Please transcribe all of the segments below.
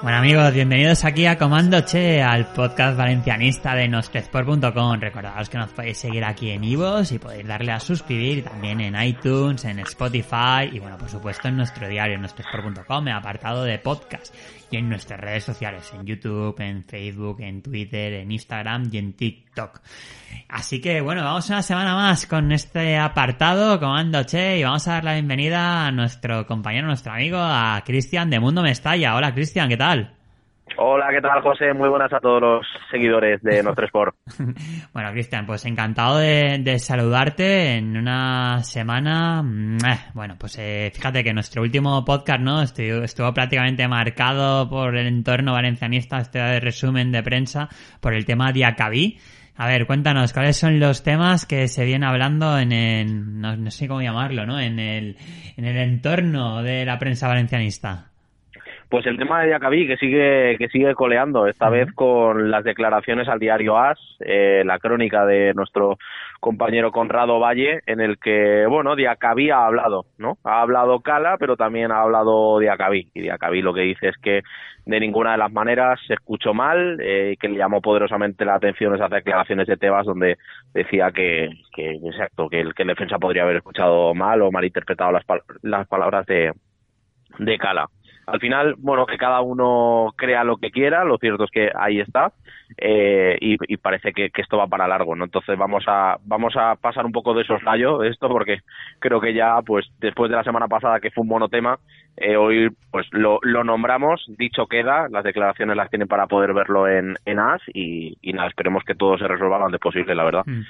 Bueno amigos, bienvenidos aquí a Comando Che, al podcast valencianista de nostresport.com. Recordaos que nos podéis seguir aquí en Ivos y podéis darle a suscribir también en iTunes, en Spotify y bueno, por supuesto en nuestro diario, en nostresport.com, apartado de podcast y en nuestras redes sociales, en YouTube, en Facebook, en Twitter, en Instagram y en TikTok. Así que bueno, vamos una semana más con este apartado, Comando Che, y vamos a dar la bienvenida a nuestro compañero, nuestro amigo, a Cristian de Mundo Mestalla. Hola Cristian, ¿qué tal? Hola, ¿qué tal, José? Muy buenas a todos los seguidores de nuestro sport. bueno, Cristian, pues encantado de, saludarte en una semana. Bueno, pues eh, fíjate que nuestro último podcast, ¿no? Estuvo, estuvo, prácticamente marcado por el entorno valencianista, este de resumen de prensa, por el tema Diacabí. A ver, cuéntanos, ¿cuáles son los temas que se viene hablando en el, no, no sé cómo llamarlo, ¿no? En el, en el entorno de la prensa valencianista. Pues el tema de Diacabí que sigue que sigue coleando esta vez con las declaraciones al diario AS, eh, la crónica de nuestro compañero Conrado Valle, en el que bueno Diacabí ha hablado, ¿no? Ha hablado Cala, pero también ha hablado Diacabí y Diacabí lo que dice es que de ninguna de las maneras se escuchó mal, eh, que le llamó poderosamente la atención esas declaraciones de Tebas donde decía que, que exacto que el que el defensa podría haber escuchado mal o malinterpretado las, las palabras de de Cala al final, bueno, que cada uno crea lo que quiera, lo cierto es que ahí está eh, y, parece que, esto va para largo, ¿no? Entonces vamos a vamos a pasar un poco de soslayo esto porque creo que ya, pues después de la semana pasada que fue un monotema, eh, hoy pues lo, lo, nombramos, dicho queda, las declaraciones las tienen para poder verlo en, en AS y, nada, esperemos que todo se resuelva lo antes posible, la verdad. Mm.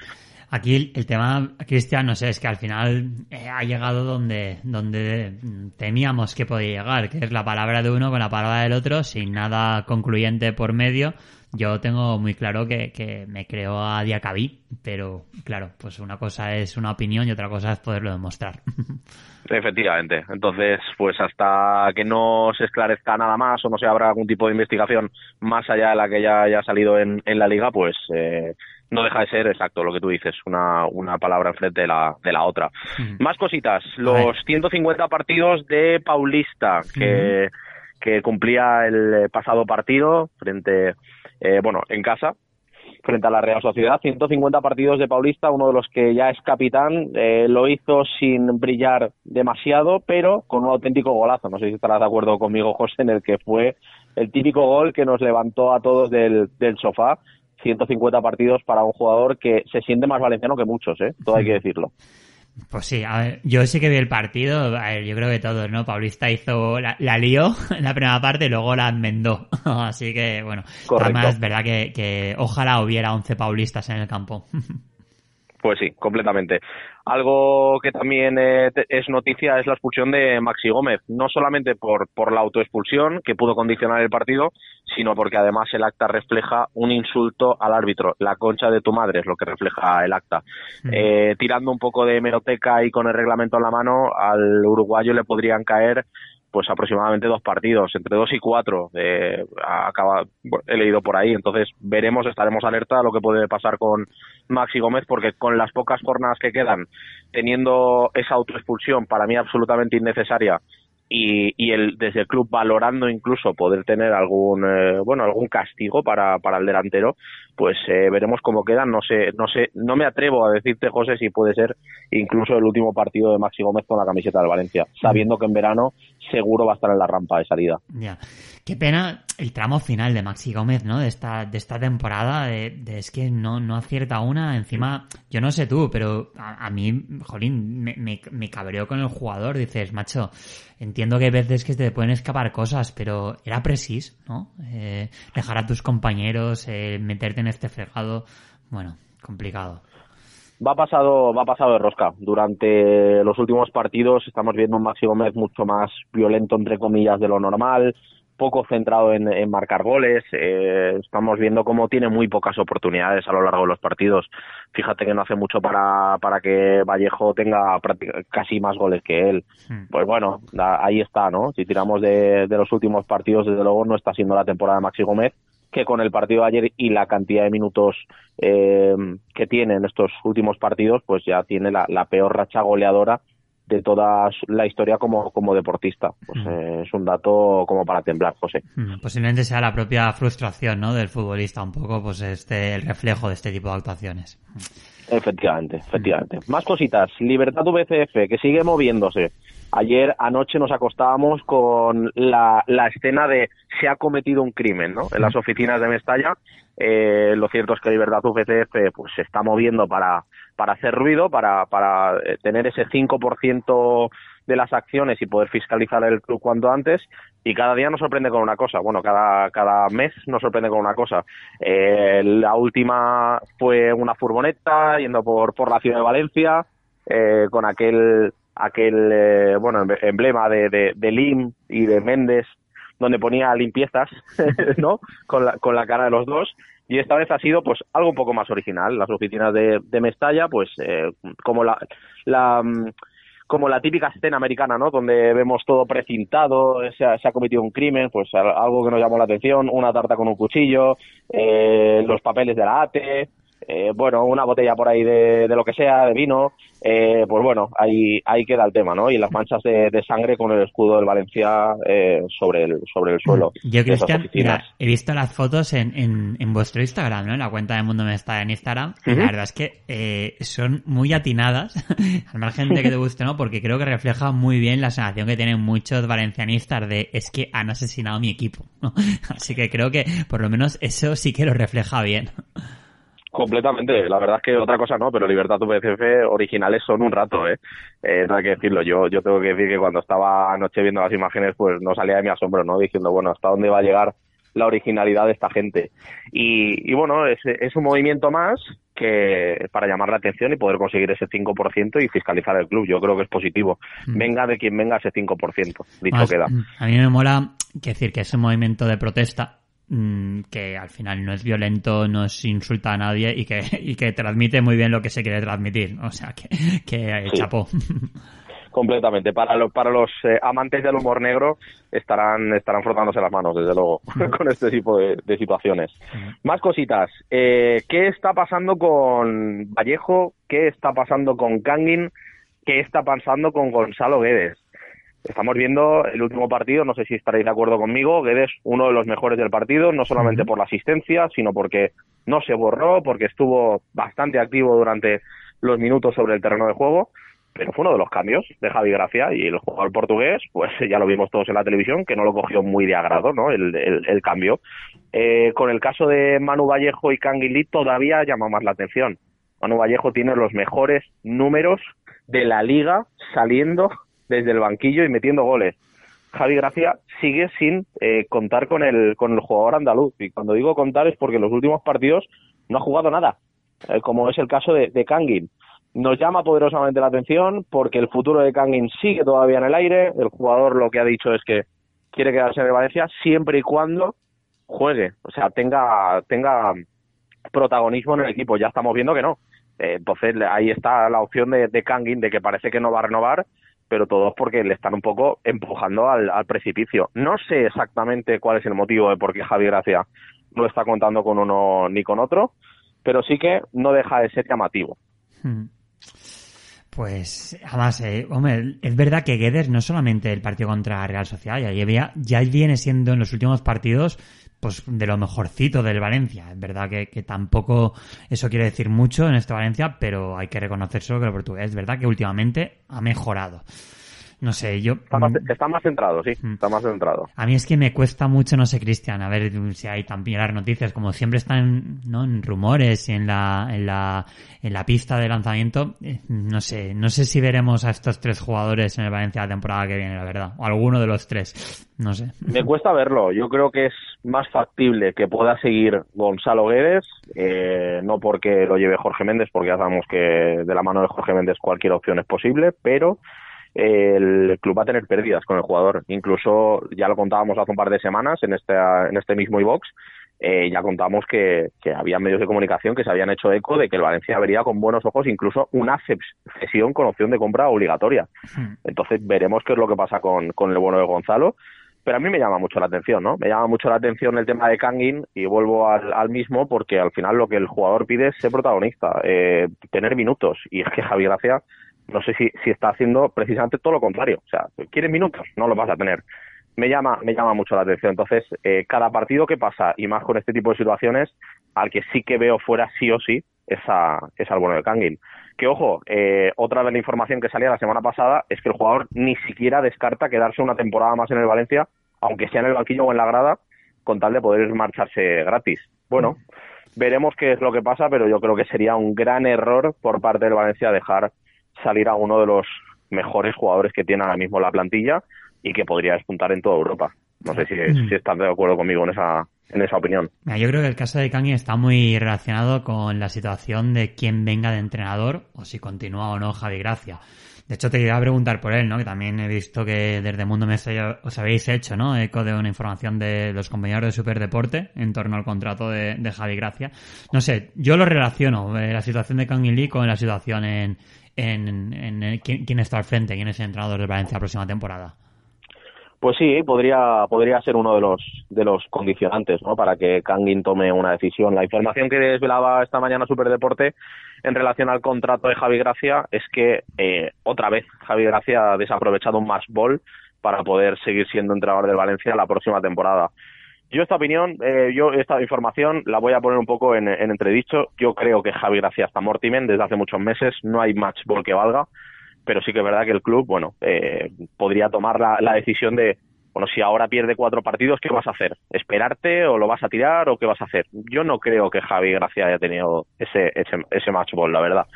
Aquí el, tema, Cristian, no sé, es que al final eh, ha llegado donde, donde temíamos que podía llegar, que es la palabra de uno con la palabra del otro, sin nada concluyente por medio. Yo tengo muy claro que, que me creo a Diacabí, pero claro, pues una cosa es una opinión y otra cosa es poderlo demostrar. Efectivamente. Entonces, pues hasta que no se esclarezca nada más o no se abra algún tipo de investigación más allá de la que ya haya salido en, en la liga, pues eh, no deja de ser exacto lo que tú dices, una, una palabra enfrente de la, de la otra. Más cositas, los 150 partidos de Paulista que, que cumplía el pasado partido frente, eh, bueno, en casa, frente a la Real Sociedad. 150 partidos de Paulista, uno de los que ya es capitán, eh, lo hizo sin brillar demasiado, pero con un auténtico golazo. No sé si estarás de acuerdo conmigo, José, en el que fue el típico gol que nos levantó a todos del, del sofá 150 partidos para un jugador que se siente más valenciano que muchos, ¿eh? Todo hay que decirlo. Pues sí, a ver, yo sí que vi el partido, yo creo que todos, ¿no? Paulista hizo, la, la lió en la primera parte y luego la enmendó. Así que, bueno, además es verdad que, que ojalá hubiera 11 paulistas en el campo. Pues sí, completamente. Algo que también eh, es noticia es la expulsión de Maxi Gómez, no solamente por, por la autoexpulsión que pudo condicionar el partido, sino porque además el acta refleja un insulto al árbitro. La concha de tu madre es lo que refleja el acta. Eh, tirando un poco de hemeroteca y con el reglamento en la mano, al uruguayo le podrían caer pues aproximadamente dos partidos, entre dos y cuatro, eh, acaba, he leído por ahí, entonces veremos, estaremos alerta a lo que puede pasar con Maxi Gómez, porque con las pocas jornadas que quedan, teniendo esa autoexpulsión para mí absolutamente innecesaria, y, y el, desde el club valorando incluso poder tener algún eh, bueno algún castigo para, para el delantero pues eh, veremos cómo quedan no sé no sé no me atrevo a decirte José si puede ser incluso el último partido de Maxi Gómez con la camiseta del Valencia sabiendo que en verano seguro va a estar en la rampa de salida ya Qué pena el tramo final de Maxi Gómez, ¿no? De esta, de esta temporada, de, es que no, no acierta una. Encima, yo no sé tú, pero a, mí, jolín, me, me, cabreó con el jugador. Dices, macho, entiendo que hay veces que te pueden escapar cosas, pero era preciso, ¿no? Eh, dejar a tus compañeros, eh, meterte en este fregado, bueno, complicado va pasado, va pasado de rosca. Durante los últimos partidos estamos viendo un Maxi Gómez mucho más violento, entre comillas, de lo normal, poco centrado en, marcar goles. Eh, estamos viendo cómo tiene muy pocas oportunidades a lo largo de los partidos. Fíjate que no hace mucho para, para que Vallejo tenga casi más goles que él. Hmm. Pues bueno, ahí está, ¿no? Si tiramos de, de los últimos partidos, desde luego no está siendo la temporada de Maxi Gómez que con el partido de ayer y la cantidad de minutos eh, que tiene en estos últimos partidos, pues ya tiene la, peor racha goleadora de toda la historia como, como deportista. Pues eh, es un dato como para temblar, José. Posiblemente sea la propia frustración ¿no? del futbolista, un poco pues este el reflejo de este tipo de actuaciones. Efectivamente, efectivamente. Más cositas. Libertad VCF, que sigue moviéndose. Ayer anoche nos acostábamos con la, la escena de se ha cometido un crimen, ¿no? En las oficinas de Mestalla. Eh, lo cierto es que Libertad UCCF pues se está moviendo para, para hacer ruido, para, para eh, tener ese 5% de las acciones y poder fiscalizar el club cuanto antes. Y cada día nos sorprende con una cosa. Bueno, cada, cada mes nos sorprende con una cosa. Eh, la última fue una furgoneta yendo por, por la ciudad de Valencia, eh, con aquel aquel eh, bueno emblema de, de, Lim y de Méndez donde ponía limpiezas no con la, con la cara de los dos. Y esta vez ha sido pues algo un poco más original. Las oficinas de, de Mestalla pues eh, como la, la mm, como la típica escena americana, ¿no? Donde vemos todo precintado, se ha, se ha, cometido un crimen, pues algo que nos llamó la atención, una tarta con un cuchillo, eh, los papeles de la ATE, eh, bueno, una botella por ahí de, de lo que sea, de vino, eh, pues bueno, ahí, ahí queda el tema, ¿no? Y las manchas de, sangre con el escudo del Valencia eh, sobre, el, sobre el suelo. Yo, Cristian, he visto las fotos en, en, en, vuestro Instagram, ¿no? En la cuenta de Mundo Me está en Instagram. Y la verdad es que eh, son muy atinadas, al margen de que te guste, ¿no? Porque creo que refleja muy bien la sensación que tienen muchos valencianistas de es que han asesinado a mi equipo, ¿no? Así que creo que por lo menos eso sí que lo refleja bien. Completamente, la verdad es que otra cosa no, pero Libertad VCF originales son un rato, ¿eh? ¿eh? no hay que decirlo, yo, yo tengo que decir que cuando estaba anoche viendo las imágenes, pues no salía de mi asombro, ¿no? Diciendo, bueno, ¿hasta dónde va a llegar la originalidad de esta gente? Y, y bueno, es, es un movimiento más que para llamar la atención y poder conseguir ese 5% y fiscalizar el club. Yo creo que es positivo. Mm. Venga de quien venga ese 5%, dicho queda. A mí me mola que decir que es un movimiento de protesta Mm, que al final no es violento, no se insulta a nadie y que, y que transmite muy bien lo que se quiere transmitir. O sea, que, que chapó. Completamente. Para, los para los eh, amantes del humor negro estarán, estarán frotándose las manos, desde luego, con este tipo de, situaciones. Más cositas. Eh, ¿Qué está pasando con Vallejo? ¿Qué está pasando con Kangin? ¿Qué está pasando con Gonzalo Guedes? Estamos viendo el último partido, no sé si estaréis de acuerdo conmigo, Guedes uno de los mejores del partido, no solamente por la asistencia, sino porque no se borró, porque estuvo bastante activo durante los minutos sobre el terreno de juego, pero fue uno de los cambios de Javi Gracia y el jugador portugués, pues ya lo vimos todos en la televisión, que no lo cogió muy de agrado, ¿no? El, el, cambio. Eh, con el caso de Manu Vallejo y Canguilí todavía llama más la atención. Manu Vallejo tiene los mejores números de la liga saliendo desde el banquillo y metiendo goles. Javi Gracia sigue sin eh, contar con el, con el jugador andaluz. Y cuando digo contar es porque en los últimos partidos no ha jugado nada, eh, como es el caso de, de. Nos llama poderosamente la atención porque el futuro de Kangin sigue todavía en el aire. El jugador lo que ha dicho es que quiere quedarse en Valencia siempre y cuando juegue, o sea, tenga, tenga protagonismo en el equipo. Ya estamos viendo que no. Eh, entonces ahí está la opción de, de de que parece que no va a renovar pero todos porque le están un poco empujando al, precipicio. No sé exactamente cuál es el motivo de por qué Javi Gracia no está contando con uno ni con otro, pero sí que no deja de ser llamativo. Hmm. Pues, además, eh, hombre, es verdad que Guedes no solamente el partido contra Real Sociedad, ya, ya viene siendo en los últimos partidos pues de lo mejorcito del Valencia. Es verdad que, tampoco eso quiere decir mucho en este Valencia, pero hay que reconocerse que el portugués es verdad que últimamente ha mejorado. No sé, yo... Está más, está más centrado, sí, Mm. está más centrado. A mí es que me cuesta mucho, no sé, Cristian, a ver si hay también las noticias, como siempre están ¿no? en rumores y en la, en la, en la pista de lanzamiento, eh, no sé, no sé si veremos a estos tres jugadores en el Valencia la temporada que viene, la verdad, o alguno de los tres, no sé. Me cuesta verlo. Yo creo que es más factible que pueda seguir Gonzalo Guedes, eh, no porque lo lleve Jorge Méndez, porque ya sabemos que de la mano de Jorge Méndez cualquier opción es posible, pero el club va a tener pérdidas con el jugador. Incluso ya lo contábamos hace un par de semanas en este, en este mismo iBox. Eh, ya contamos que, que había medios de comunicación que se habían hecho eco de que el Valencia vería con buenos ojos incluso una cesión con opción de compra obligatoria. Entonces veremos qué es lo que pasa con, con el bueno de Gonzalo. Pero a mí me llama mucho la atención, ¿no? Me llama mucho la atención el tema de Kangin y vuelvo al, al mismo porque al final lo que el jugador pide es ser protagonista, eh, tener minutos. Y es que Javi Gracia, no sé si, si está haciendo precisamente todo lo contrario. O sea, ¿quieres minutos? No los vas a tener. Me llama, me llama mucho la atención. Entonces, eh, cada partido que pasa, y más con este tipo de situaciones, al que sí que veo fuera sí o sí, es, a, es al bueno de Kangin. Que ojo, eh, otra de la información que salía la semana pasada es que el jugador ni siquiera descarta quedarse una temporada más en el Valencia, aunque sea en el banquillo o en la grada, con tal de poder marcharse gratis. Bueno, veremos qué es lo que pasa, pero yo creo que sería un gran error por parte del Valencia dejar salir a uno de los mejores jugadores que tiene ahora mismo la plantilla y que podría despuntar en toda Europa. No sé si, si estás de acuerdo conmigo en esa, en esa opinión. Mira, yo creo que el caso de Kangin está muy relacionado con la situación de quién venga de entrenador o si continúa o no Javi Gracia. De hecho, te quería preguntar por él, ¿no? Que también he visto que desde Mundo Mestalla os habéis hecho, ¿no? Eco de una información de los compañeros de Superdeporte en torno al contrato de, de Javi Gracia. No sé, yo lo relaciono, eh, la situación de Kangin Lee con la situación en, en, en, quién, quién está al frente, quién es el entrenador de Valencia la próxima temporada. Pues sí, podría, podría ser uno de los, de los condicionantes ¿no? para que Kangin tome una decisión. La información que desvelaba esta mañana Superdeporte en relación al contrato de Javi Gracia es que eh, otra vez Javi Gracia ha desaprovechado un más ball para poder seguir siendo entrenador del Valencia la próxima temporada. Yo esta opinión, eh, yo esta información la voy a poner un poco en, en entredicho. Yo creo que Javi Gracia está mortimen desde hace muchos meses, no hay match ball que valga pero sí que es verdad que el club, bueno, eh, podría tomar la, la, decisión de, bueno, si ahora pierde cuatro partidos, ¿qué vas a hacer? ¿Esperarte o lo vas a tirar o qué vas a hacer? Yo no creo que Javi Gracia haya tenido ese, ese, ese match ball, la verdad.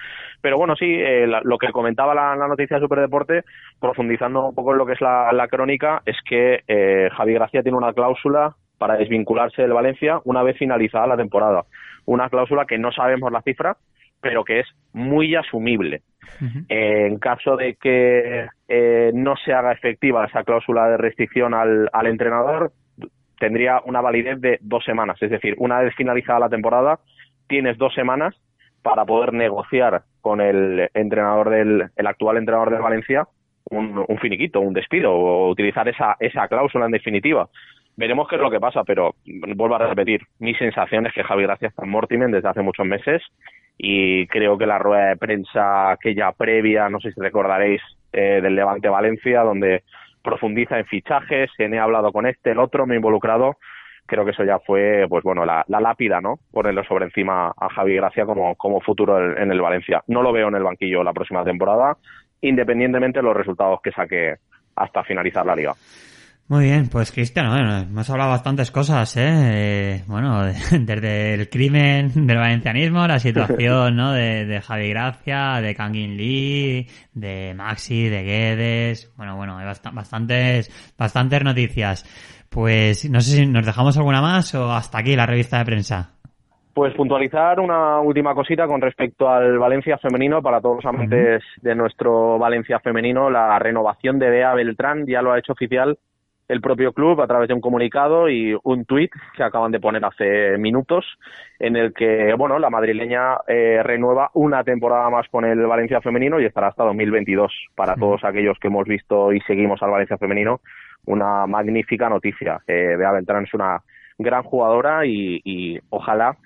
Pero bueno, sí, eh, lo que comentaba la, la, noticia de Superdeporte, profundizando un poco en lo que es la, la crónica, es que eh, Javi Gracia tiene una cláusula para desvincularse del Valencia una vez finalizada la temporada. Una cláusula que no sabemos la cifra, pero que es muy asumible. Uh -huh. eh, en caso de que eh, no se haga efectiva esa cláusula de restricción al, al, entrenador, tendría una validez de dos semanas. Es decir, una vez finalizada la temporada, tienes dos semanas para poder negociar con el entrenador del el actual entrenador del Valencia un, un finiquito, un despido o utilizar esa, esa cláusula en definitiva. Veremos qué es lo que pasa, pero vuelvo a repetir, mi sensación es que Javi Gracia está en Mortimen desde hace muchos meses y creo que la rueda de prensa aquella previa, no sé si recordaréis, eh, del Levante Valencia, donde profundiza en fichajes, en he hablado con este, el otro, me he involucrado, creo que eso ya fue, pues bueno, la, la lápida, ¿no? Ponerlo sobre encima a Javi Gracia como, como futuro en, en el Valencia. No lo veo en el banquillo la próxima temporada, independientemente de los resultados que saque hasta finalizar la liga. Muy bien, pues Cristian, bueno, hemos hablado bastantes cosas, ¿eh? eh bueno, de, desde el crimen del valencianismo, la situación, ¿no? De, de Javi Gracia, de Kangin Lee, de Maxi, de Guedes, bueno, bueno, hay bast bastantes, bastantes noticias. Pues no sé si nos dejamos alguna más o hasta aquí la revista de prensa. Pues puntualizar una última cosita con respecto al Valencia femenino para todos los amantes de nuestro Valencia femenino, la renovación de Bea Beltrán ya lo ha hecho oficial el propio club a través de un comunicado y un tuit que acaban de poner hace minutos en el que bueno la madrileña eh, renueva una temporada más con el Valencia femenino y estará hasta 2022 para todos aquellos que hemos visto y seguimos al Valencia femenino una magnífica noticia eh, Bea Beltrán es una gran jugadora y, y ojalá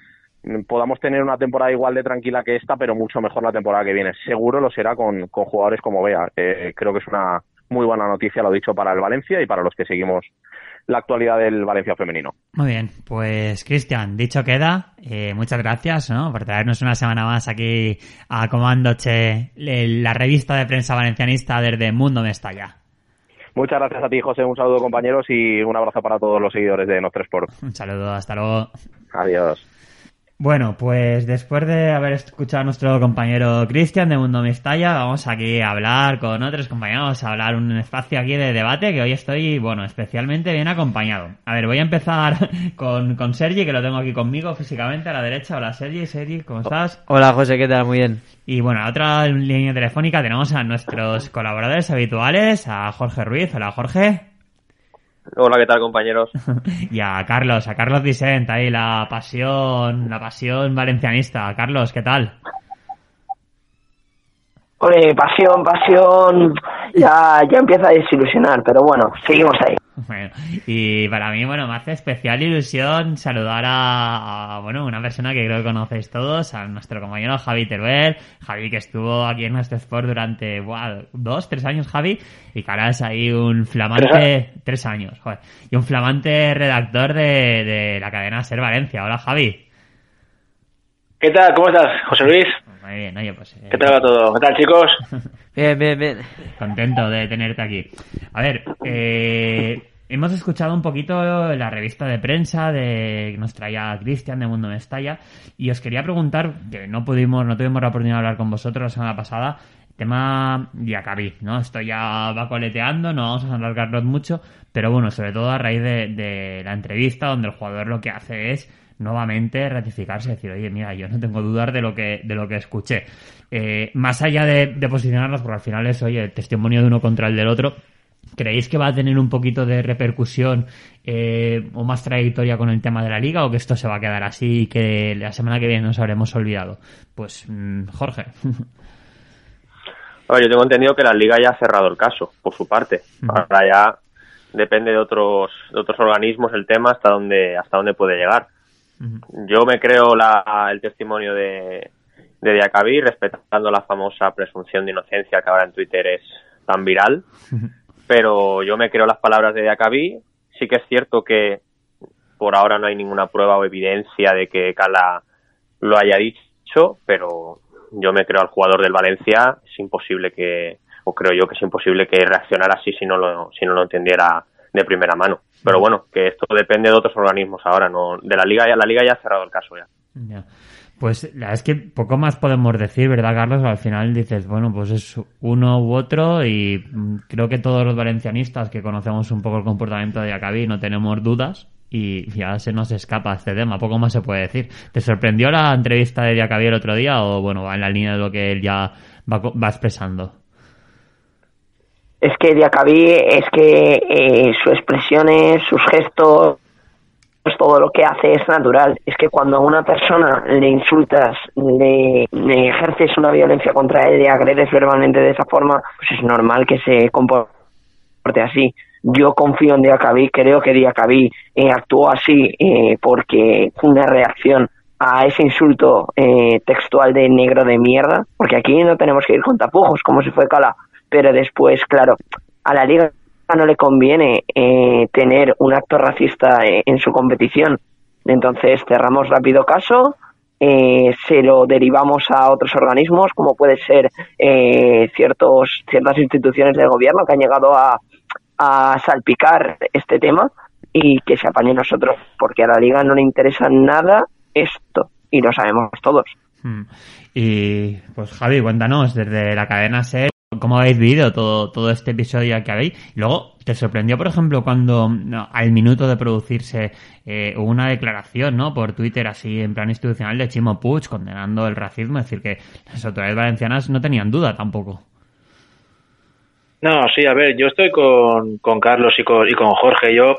podamos tener una temporada igual de tranquila que esta, pero mucho mejor la temporada que viene. Seguro lo será con, con jugadores como Bea. Eh, creo que es una muy buena noticia, lo dicho, para el Valencia y para los que seguimos la actualidad del Valencia femenino. Muy bien, pues Cristian, dicho queda, eh, muchas gracias ¿no? por traernos una semana más aquí a Comando Che, la revista de prensa valencianista desde Mundo Mestalla. Muchas gracias a ti, José. Un saludo, compañeros, y un abrazo para todos los seguidores de Nostra Sport. Un saludo, hasta luego. Adiós. Bueno, pues después de haber escuchado a nuestro compañero Cristian de Mundo Mestalla, vamos aquí a hablar con otros compañeros, a hablar un espacio aquí de debate que hoy estoy, bueno, especialmente bien acompañado. A ver, voy a empezar con, con Sergi, que lo tengo aquí conmigo físicamente a la derecha. Hola Sergi, Sergi, ¿cómo estás? Hola José, ¿qué tal? Muy bien. Y bueno, a otra línea telefónica tenemos a nuestros colaboradores habituales, a Jorge Ruiz. Hola Jorge. Hola, ¿qué tal, compañeros? y a Carlos, a Carlos Vicent, ahí la pasión, la pasión valencianista. Carlos, ¿qué tal? Oye, pasión, pasión, ya, ya empieza a desilusionar, pero bueno, seguimos ahí. Bueno, y para mí, bueno, me hace especial ilusión saludar a, a, bueno, una persona que creo que conocéis todos, a nuestro compañero Javi Teruel. Javi que estuvo aquí en nuestro sport durante, wow, dos, tres años, Javi, y que ahora es ahí un flamante, tres años, joder, y un flamante redactor de, de la cadena Ser Valencia. Hola, Javi. ¿Qué tal? ¿Cómo estás, José Luis? Muy bien, oye, pues... Eh, ¿Qué tal va todo? ¿Qué tal, chicos? bien, bien, bien. Contento de tenerte aquí. A ver, eh, hemos escuchado un poquito la revista de prensa de que nos traía Cristian de Mundo Mestalla y os quería preguntar, que no pudimos, no tuvimos la oportunidad de hablar con vosotros la semana pasada, tema Diacabí, ¿no? Esto ya va coleteando, no vamos a alargarnos mucho, pero bueno, sobre todo a raíz de, de la entrevista donde el jugador lo que hace es nuevamente ratificarse, decir, oye, mira, yo no tengo dudas de lo que, de lo que escuché. Eh, más allá de, de, posicionarnos, porque al final es, oye, el testimonio de uno contra el del otro, ¿creéis que va a tener un poquito de repercusión eh, o más trayectoria con el tema de la liga o que esto se va a quedar así y que la semana que viene nos habremos olvidado? Pues, mmm, Jorge. Bueno, yo tengo entendido que la liga ya ha cerrado el caso, por su parte. Ahora ya depende de otros, de otros organismos el tema hasta dónde, hasta dónde puede llegar. Yo me creo la, el testimonio de, de Diacabí, respetando la famosa presunción de inocencia que ahora en Twitter es tan viral, pero yo me creo las palabras de Diacabí. Sí que es cierto que por ahora no hay ninguna prueba o evidencia de que Cala lo haya dicho, pero yo me creo al jugador del Valencia, es imposible que, o creo yo que es imposible que reaccionara así si no lo, si no lo entendiera de primera mano. Pero bueno, que esto depende de otros organismos ahora, no de la liga ya la liga ya ha cerrado el caso ya. ya. Pues la es que poco más podemos decir, ¿verdad, Carlos? Al final dices, bueno, pues es uno u otro y creo que todos los valencianistas que conocemos un poco el comportamiento de Acabí no tenemos dudas y ya se nos escapa este tema, poco más se puede decir. ¿Te sorprendió la entrevista de Diacabí el otro día o bueno, va en la línea de lo que él ya va, va expresando? Es que Diacabí es que eh, sus expresiones, sus gestos, todo lo que hace es natural. Es que cuando a una persona le insultas, le, ejerces una violencia contra él, le agredes verbalmente de esa forma, pues es normal que se comporte así. Yo confío en Diacabí, creo que Diacabí eh, actuó así eh, porque fue una reacción a ese insulto eh, textual de negro de mierda, porque aquí no tenemos que ir con tapujos, como si fue Cala pero después, claro, a la liga no le conviene eh, tener un acto racista eh, en su competición. Entonces cerramos rápido caso, eh, se lo derivamos a otros organismos, como puede ser eh, ciertos, ciertas instituciones del gobierno que han llegado a, a salpicar este tema y que se apañe nosotros, porque a la liga no le interesa nada esto y lo sabemos todos. Hmm. Y pues Javi, cuéntanos desde la cadena SER cómo habéis vivido todo, todo este episodio que habéis. Luego, ¿te sorprendió, por ejemplo, cuando al minuto de producirse eh, una declaración ¿no? por Twitter así en plan institucional de Chimo Puig condenando el racismo? Es decir, que las autoridades valencianas no tenían duda tampoco. No, sí, a ver, yo estoy con, con Carlos y con, y con Jorge. Yo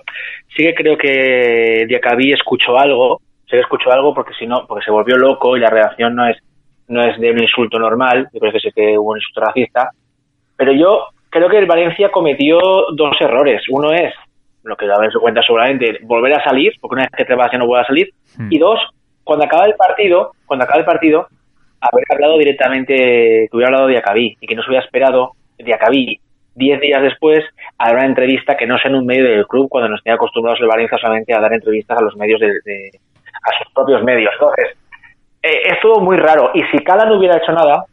sí que creo que Diacabí escuchó algo, sí que escuchó algo porque si no, porque se volvió loco y la reacción no es no es de un insulto normal, yo creo que sí que hubo un insulto racista, pero yo creo que el Valencia cometió dos errores. Uno es, lo que habéis cuenta seguramente, volver a salir, porque una vez que te vas ya no vuelve a salir, hmm. y dos, cuando acaba el partido, cuando acaba el partido, haber hablado directamente, que hubiera hablado de Acabí, y que no se hubiera esperado de Acabí diez días después a dar una entrevista que no sea en un medio del club cuando nos tenía acostumbrados el Valencia solamente a dar entrevistas a los medios de, de a sus propios medios. Entonces, eh, es todo muy raro. Y si Cala no hubiera hecho nada,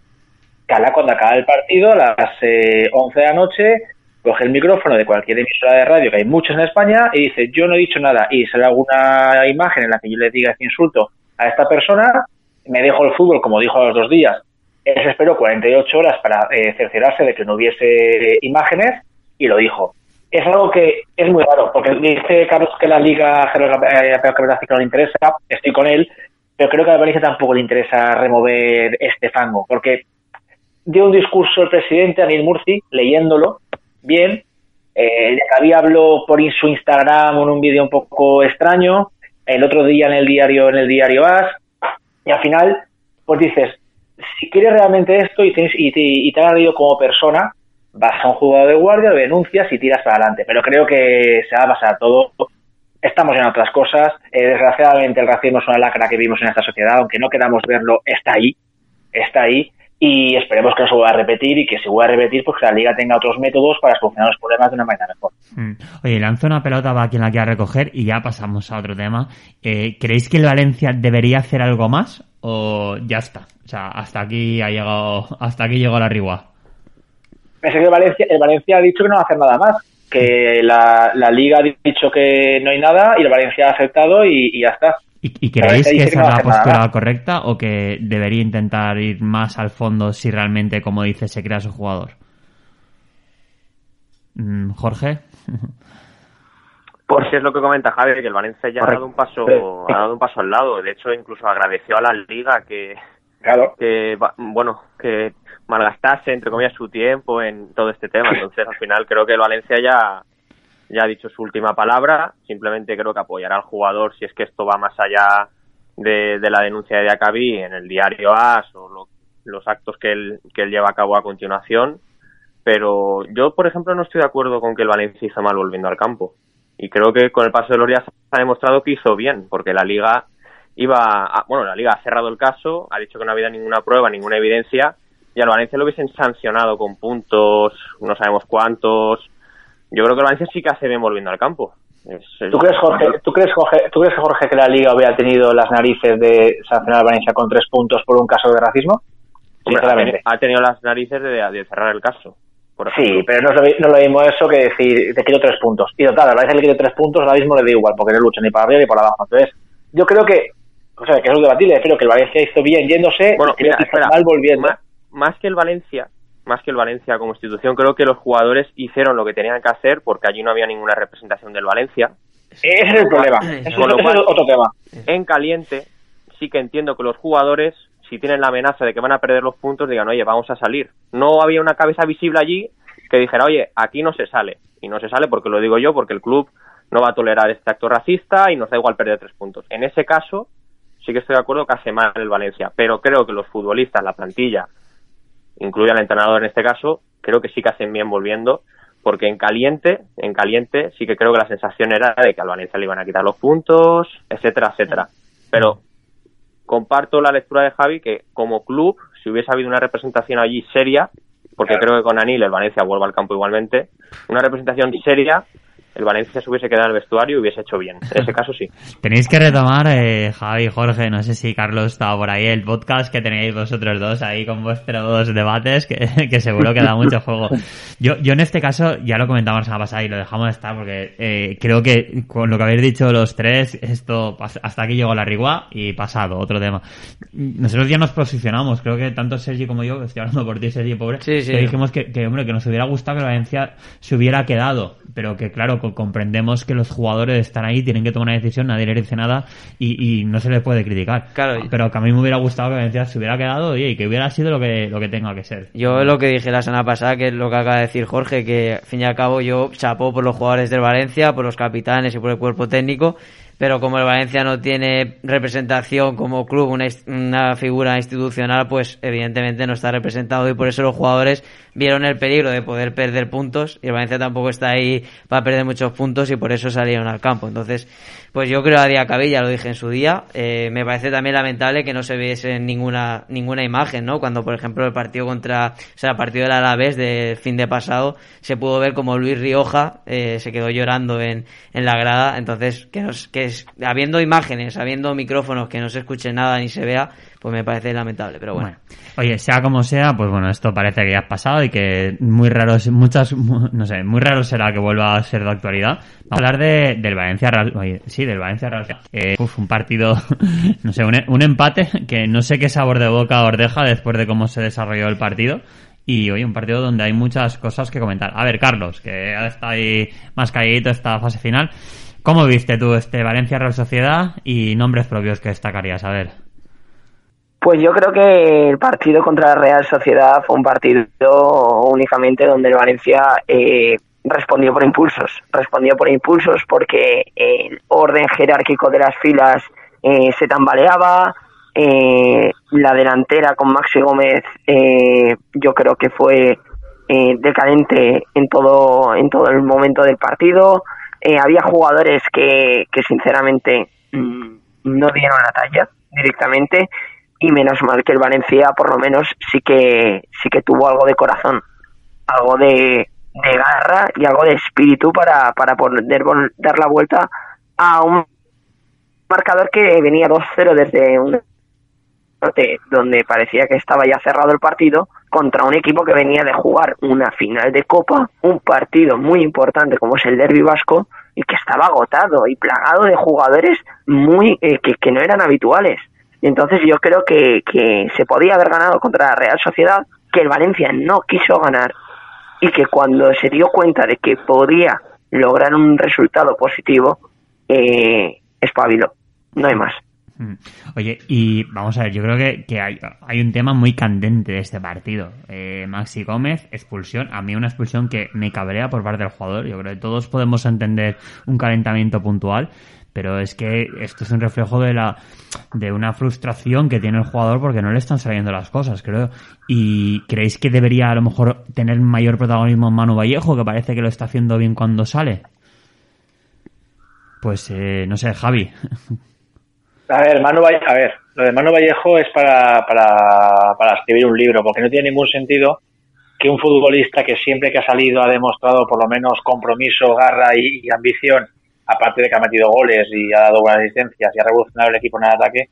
Cala cuando acaba el partido, a las eh, 11 de la noche, coge el micrófono de cualquier emisora de radio, que hay muchos en España, y dice, yo no he dicho nada, y sale alguna imagen en la que yo le diga este insulto a esta persona, me dejo el fútbol, como dijo a los dos días, él esperó 48 horas para eh, cerciorarse de que no hubiese imágenes, y lo dijo. Es algo que es muy raro, porque dice Carlos que la Liga eh, que no le interesa, estoy con él, pero creo que a Valencia tampoco le interesa remover este fango, porque dio un discurso el presidente Anil Murci, leyéndolo bien, eh, había habló por su Instagram en un vídeo un poco extraño, el otro día en el diario en el diario AS, y al final, pues dices, si quieres realmente esto y, tienes, y, te, y te has como persona, vas a un jugador de guardia, denuncias y tiras para adelante. Pero creo que se va a pasar todo. Estamos en otras cosas. Eh, desgraciadamente el racismo es una lacra que vivimos en esta sociedad, aunque no queramos verlo, está ahí. Está ahí y esperemos que no se vuelva a repetir y que se vuelva a repetir pues que la liga tenga otros métodos para solucionar los problemas de una manera mejor. Mm. Oye, lanzo una pelota para quien la quiera recoger y ya pasamos a otro tema. Eh, ¿Creéis que el Valencia debería hacer algo más o ya está? O sea, hasta aquí ha llegado, hasta aquí llegó la rigua. Pensé que el Valencia, el Valencia ha dicho que no va a hacer nada más, que la, la liga ha dicho que no hay nada y el Valencia ha aceptado y ya está. ¿Y, creéis que esa es la postura correcta o que debería intentar ir más al fondo si realmente, como dice, se crea su jugador? Mm, Jorge. Por si es lo que comenta Javi, que el Valencia ya ha dado un paso, ha dado un paso al lado. De hecho, incluso agradeció a la Liga que, que bueno, que malgastase entre comillas su tiempo en todo este tema. Entonces, al final creo que el Valencia ya ya ha dicho su última palabra. Simplemente creo que apoyará al jugador si es que esto va más allá de, la denuncia de Diacabí en el diario AS o los actos que él, que él lleva a cabo a continuación. Pero yo, por ejemplo, no estoy de acuerdo con que el Valencia hizo mal volviendo al campo. Y creo que con el paso de los días ha demostrado que hizo bien, porque la liga iba, bueno, la liga ha cerrado el caso, ha dicho que no había ninguna prueba, ninguna evidencia, y al Valencia lo hubiesen sancionado con puntos, no sabemos cuántos, yo creo que el Valencia sí que hace bien volviendo al campo. ¿Tú, crees, Jorge, ¿tú, crees, Jorge, ¿Tú crees, Jorge, que la Liga hubiera tenido las narices de sancionar al Valencia con tres puntos por un caso de racismo? Sinceramente. Ha tenido las narices de, cerrar el caso. sí, pero no es, lo, mismo eso que decir, te quiero tres puntos. Y total, al Valencia le quiero tres puntos, ahora mismo le da igual, porque no lucha ni para arriba ni para abajo. Entonces, yo creo que, o sea, que es un debatible, creo que el Valencia hizo bien yéndose bueno, y mal volviendo. más que el Valencia, más que el Valencia como institución, creo que los jugadores hicieron lo que tenían que hacer porque allí no había ninguna representación del Valencia. Ese es el problema. es otro tema. En caliente, sí que entiendo que los jugadores, si tienen la amenaza de que van a perder los puntos, digan, oye, vamos a salir. No había una cabeza visible allí que dijera, oye, aquí no se sale. Y no se sale porque lo digo yo, porque el club no va a tolerar este acto racista y nos da igual perder tres puntos. En ese caso, sí que estoy de acuerdo que hace mal el Valencia, pero creo que los futbolistas, la plantilla, incluye al entrenador en este caso, creo que sí que hacen bien volviendo, porque en caliente, en caliente sí que creo que la sensación era de que al Valencia le iban a quitar los puntos, etcétera, etcétera. Pero comparto la lectura de Javi que como club, si hubiese habido una representación allí seria, porque creo que con Anil el Valencia vuelve al campo igualmente, una representación seria el Valencia se hubiese quedado en el vestuario y hubiese hecho bien. En ese caso sí. Tenéis que retomar, eh, Javi, Jorge, no sé si Carlos estaba por ahí, el podcast que tenéis vosotros dos ahí con vuestros debates, que, que seguro que da mucho juego. Yo, yo en este caso, ya lo comentamos la semana pasada y lo dejamos de estar porque eh, creo que con lo que habéis dicho los tres, esto hasta aquí llegó la rigua y pasado, otro tema. Nosotros ya nos posicionamos, creo que tanto Sergi como yo, estoy hablando por ti, Sergi, pobre, que dijimos que, que, hombre, que nos hubiera gustado que Valencia se hubiera quedado, pero que claro, comprendemos que los jugadores están ahí, tienen que tomar una decisión, nadie le dice nada y, no se les puede criticar. Claro. Pero que a mí me hubiera gustado que Valencia se hubiera quedado y que hubiera sido lo que, lo que tenga que ser. Yo lo que dije la semana pasada, que es lo que acaba de decir Jorge, que al fin y al cabo yo chapó por los jugadores del Valencia, por los capitanes y por el cuerpo técnico pero como el Valencia no tiene representación como club, una, una, figura institucional, pues evidentemente no está representado y por eso los jugadores vieron el peligro de poder perder puntos y el Valencia tampoco está ahí para perder muchos puntos y por eso salieron al campo. Entonces, pues yo creo a día Cabilla, lo dije en su día, eh, me parece también lamentable que no se viese ninguna ninguna imagen, ¿no? Cuando, por ejemplo, el partido contra, o sea, el partido del Alavés del fin de pasado, se pudo ver como Luis Rioja eh, se quedó llorando en, en la grada, entonces que, nos, que que habiendo imágenes, habiendo micrófonos que no se escuche nada ni se vea, pues me parece lamentable, pero bueno. Oye, sea como sea, pues bueno, esto parece que ya ha pasado y que muy raro, muchas, no sé, muy raro será que vuelva a ser de actualidad. Vamos a hablar de, del Valencia Real, oye, sí, del Valencia Real. Eh, un partido, no sé, un, un empate que no sé qué sabor de boca os deja después de cómo se desarrolló el partido. Y hoy un partido donde hay muchas cosas que comentar. A ver, Carlos, que está ahí más calladito esta fase final. ¿Cómo viste tú este Valencia Real Sociedad y nombres propios que destacarías? A ver. Pues yo creo que el partido contra la Real Sociedad fue un partido únicamente donde el Valencia eh, respondió por impulsos. Respondió por impulsos porque el orden jerárquico de las filas eh, se tambaleaba, eh, la delantera con Maxi Gómez eh, yo creo que fue eh, decadente en todo, en todo el momento del partido. Eh, había jugadores que, sinceramente mm, no dieron la talla directamente y menos mal que el Valencia por lo menos sí que sí que tuvo algo de corazón, algo de, de garra y algo de espíritu para, para poder dar la vuelta a un marcador que venía 2-0 desde un donde parecía que estaba ya cerrado el partido, contra un equipo que venía de jugar una final de Copa, un partido muy importante como es el Derby Vasco, y que estaba agotado y plagado de jugadores muy eh, que, no eran habituales. Y entonces yo creo que, que se podía haber ganado contra la Real Sociedad, que el Valencia no quiso ganar y que cuando se dio cuenta de que podía lograr un resultado positivo, eh, espabiló. No hay más. Mm. Oye, y vamos a ver, yo creo que, que hay, hay, un tema muy candente de este partido. Eh, Maxi Gómez, expulsión. A mí una expulsión que me cabrea por parte del jugador. Yo creo que todos podemos entender un calentamiento puntual, pero es que esto es un reflejo de la de una frustración que tiene el jugador porque no le están saliendo las cosas, creo. ¿Y creéis que debería a lo mejor tener mayor protagonismo Manu Vallejo, que parece que lo está haciendo bien cuando sale? Pues eh, no sé, Javi. A ver, Manu a ver, lo de Manu Vallejo es para, para, para escribir un libro, porque no tiene ningún sentido que un futbolista que siempre que ha salido ha demostrado por lo menos compromiso, garra y, ambición, aparte de que ha metido goles y ha dado buenas asistencias y ha revolucionado el equipo en el ataque,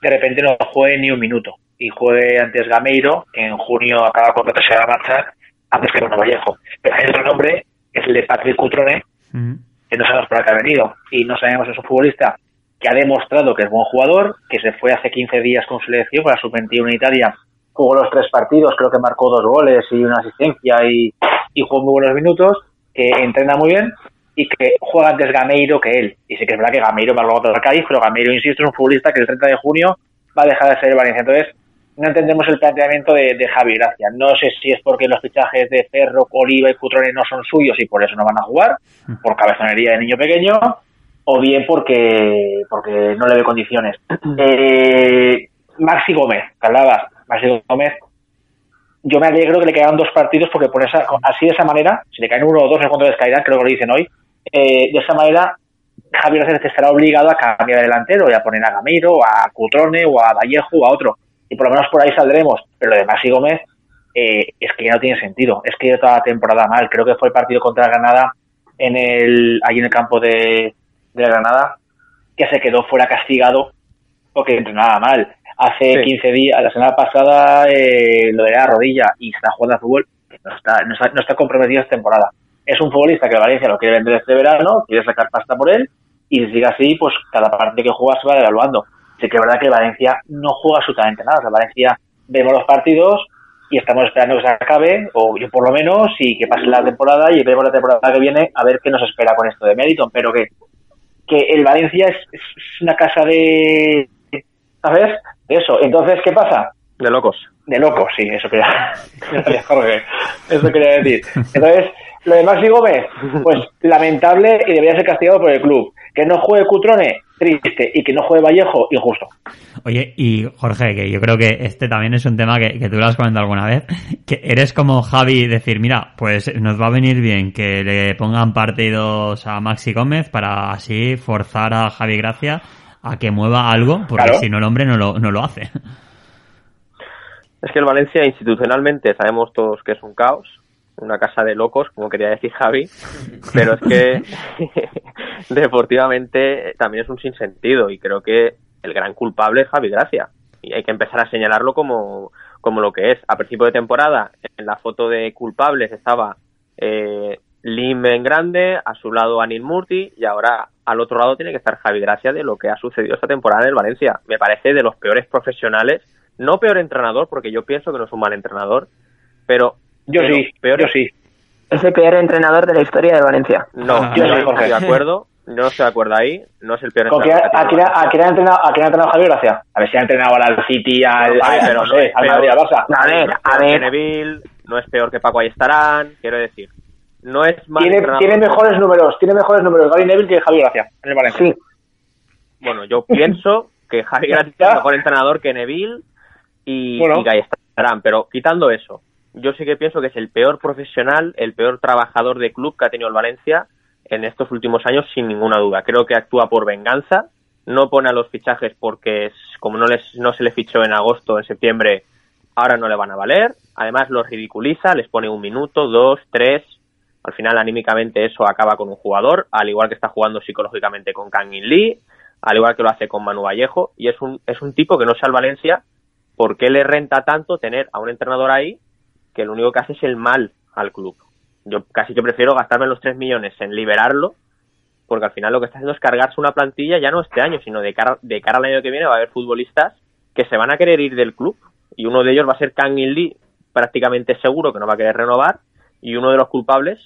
de repente no juegue ni un minuto. Y juegue antes Gameiro, que en junio acaba con se va a marchar, antes que Manu Vallejo. Pero hay otro nombre, que es el de Patrick Cutrone, que no sabemos por qué ha venido. Y no sabemos si es un futbolista que ha demostrado que es buen jugador, que se fue hace 15 días con selección para sub-21 en Italia, jugó los tres partidos, creo que marcó dos goles y una asistencia y, jugó muy buenos minutos, que entrena muy bien y que juega antes Gameiro que él. Y sé que es verdad que Gameiro me ha robado Cádiz, pero Gameiro, insisto, es un futbolista que el 30 de junio va a dejar de ser el Valencia. Entonces, no entendemos el planteamiento de, de Javi Gracia. No sé si es porque los fichajes de Ferro, Oliva y Cutrone no son suyos y por eso no van a jugar, por cabezonería de niño pequeño, o bien porque, porque no le ve condiciones. Eh, Maxi Gómez, que hablabas, Maxi Gómez, yo me alegro que le quedan dos partidos porque por esa, así de esa manera, si le caen uno o dos en cuanto de descaída, creo que lo dicen hoy, eh, de esa manera Javier Sánchez estará obligado a cambiar de delantero y a poner a Gamiro, a Cutrone, o a Vallejo, o a otro. Y por lo menos por ahí saldremos. Pero lo de Maxi Gómez eh, es que ya no tiene sentido. Es que ya toda la temporada mal. Creo que fue el partido contra Granada en el, allí en el campo de, de Granada, que se quedó fuera castigado porque entrenaba mal. Hace 15 días, la semana pasada, eh, lo de la rodilla y está jugando a fútbol, no está, no está, comprometido esta temporada. Es un futbolista que Valencia lo quiere vender este verano, quiere sacar pasta por él, y si sigue así, pues cada parte que juega se va devaluando. Así que es verdad que Valencia no juega absolutamente nada. O sea, Valencia vemos los partidos y estamos esperando que se acabe, o yo por lo menos, y que pase la temporada y vemos la temporada que viene a ver qué nos espera con esto de Meriton. Pero que que el Valencia es, una casa de... ¿Sabes? De eso. Entonces, ¿qué pasa? De locos. De locos, sí, eso quería, eso quería decir. Entonces, lo de Maxi Gómez, pues lamentable y debería ser castigado por el club. Que no juegue Cutrone, triste. Y que no juegue Vallejo, injusto. Oye, y Jorge, que yo creo que este también es un tema que, que tú lo has comentado alguna vez, que eres como Javi decir, mira, pues nos va a venir bien que le pongan partidos a Maxi Gómez para así forzar a Javi Gracia a que mueva algo, porque si no el hombre no lo, no lo hace. Es que el Valencia institucionalmente sabemos todos que es un caos, una casa de locos, como quería decir Javi, pero es que deportivamente también es un sinsentido y creo que el gran culpable es Javi Gracia y hay que empezar a señalarlo como, como lo que es. A principio de temporada, en la foto de culpables estaba eh, Lim en grande, a su lado Anil Murti y ahora al otro lado tiene que estar Javi Gracia de lo que ha sucedido esta temporada en el Valencia. Me parece de los peores profesionales, no peor entrenador, porque yo pienso que no es un mal entrenador, pero... Yo sí, yo sí. Es el peor entrenador de la historia de Valencia. No, ah. yo no estoy de acuerdo. No estoy de acuerdo ahí. No es el peor entrenador. ¿A quién ha, entrenado, ¿A quién ha entrenado Javier Gracia? A ver si ha entrenado al City, al, a pero no, sé, al Madrid, al Barça. A ver, a ver. Neville, no es peor que Paco estarán quiero decir no es tiene, tiene mejores números, tiene mejores números Gary Neville que Javier Gracia en el Valencia. Sí. Bueno, yo pienso que Javier Gracia es mejor entrenador que Neville y, bueno. pero quitando eso, yo sí que pienso que es el peor profesional, el peor trabajador de club que ha tenido el Valencia en estos últimos años, sin ninguna duda. Creo que actúa por venganza, no pone a los fichajes porque como no, les, no se le fichó en agosto, en septiembre, ahora no le van a valer. Además los ridiculiza, les pone un minuto, dos, tres, al final, anímicamente, eso acaba con un jugador, al igual que está jugando psicológicamente con Kangin Lee, al igual que lo hace con Manu Vallejo, y es un, es un tipo que no sea al Valencia, ¿por qué le renta tanto tener a un entrenador ahí que lo único que hace es el mal al club? Yo casi que prefiero gastarme los 3 millones en liberarlo, porque al final lo que está haciendo es cargarse una plantilla ya no este año, sino de cara, de cara al año que viene va a haber futbolistas que se van a querer ir del club, y uno de ellos va a ser Kangin Lee, prácticamente seguro que no va a querer renovar, y uno de los culpables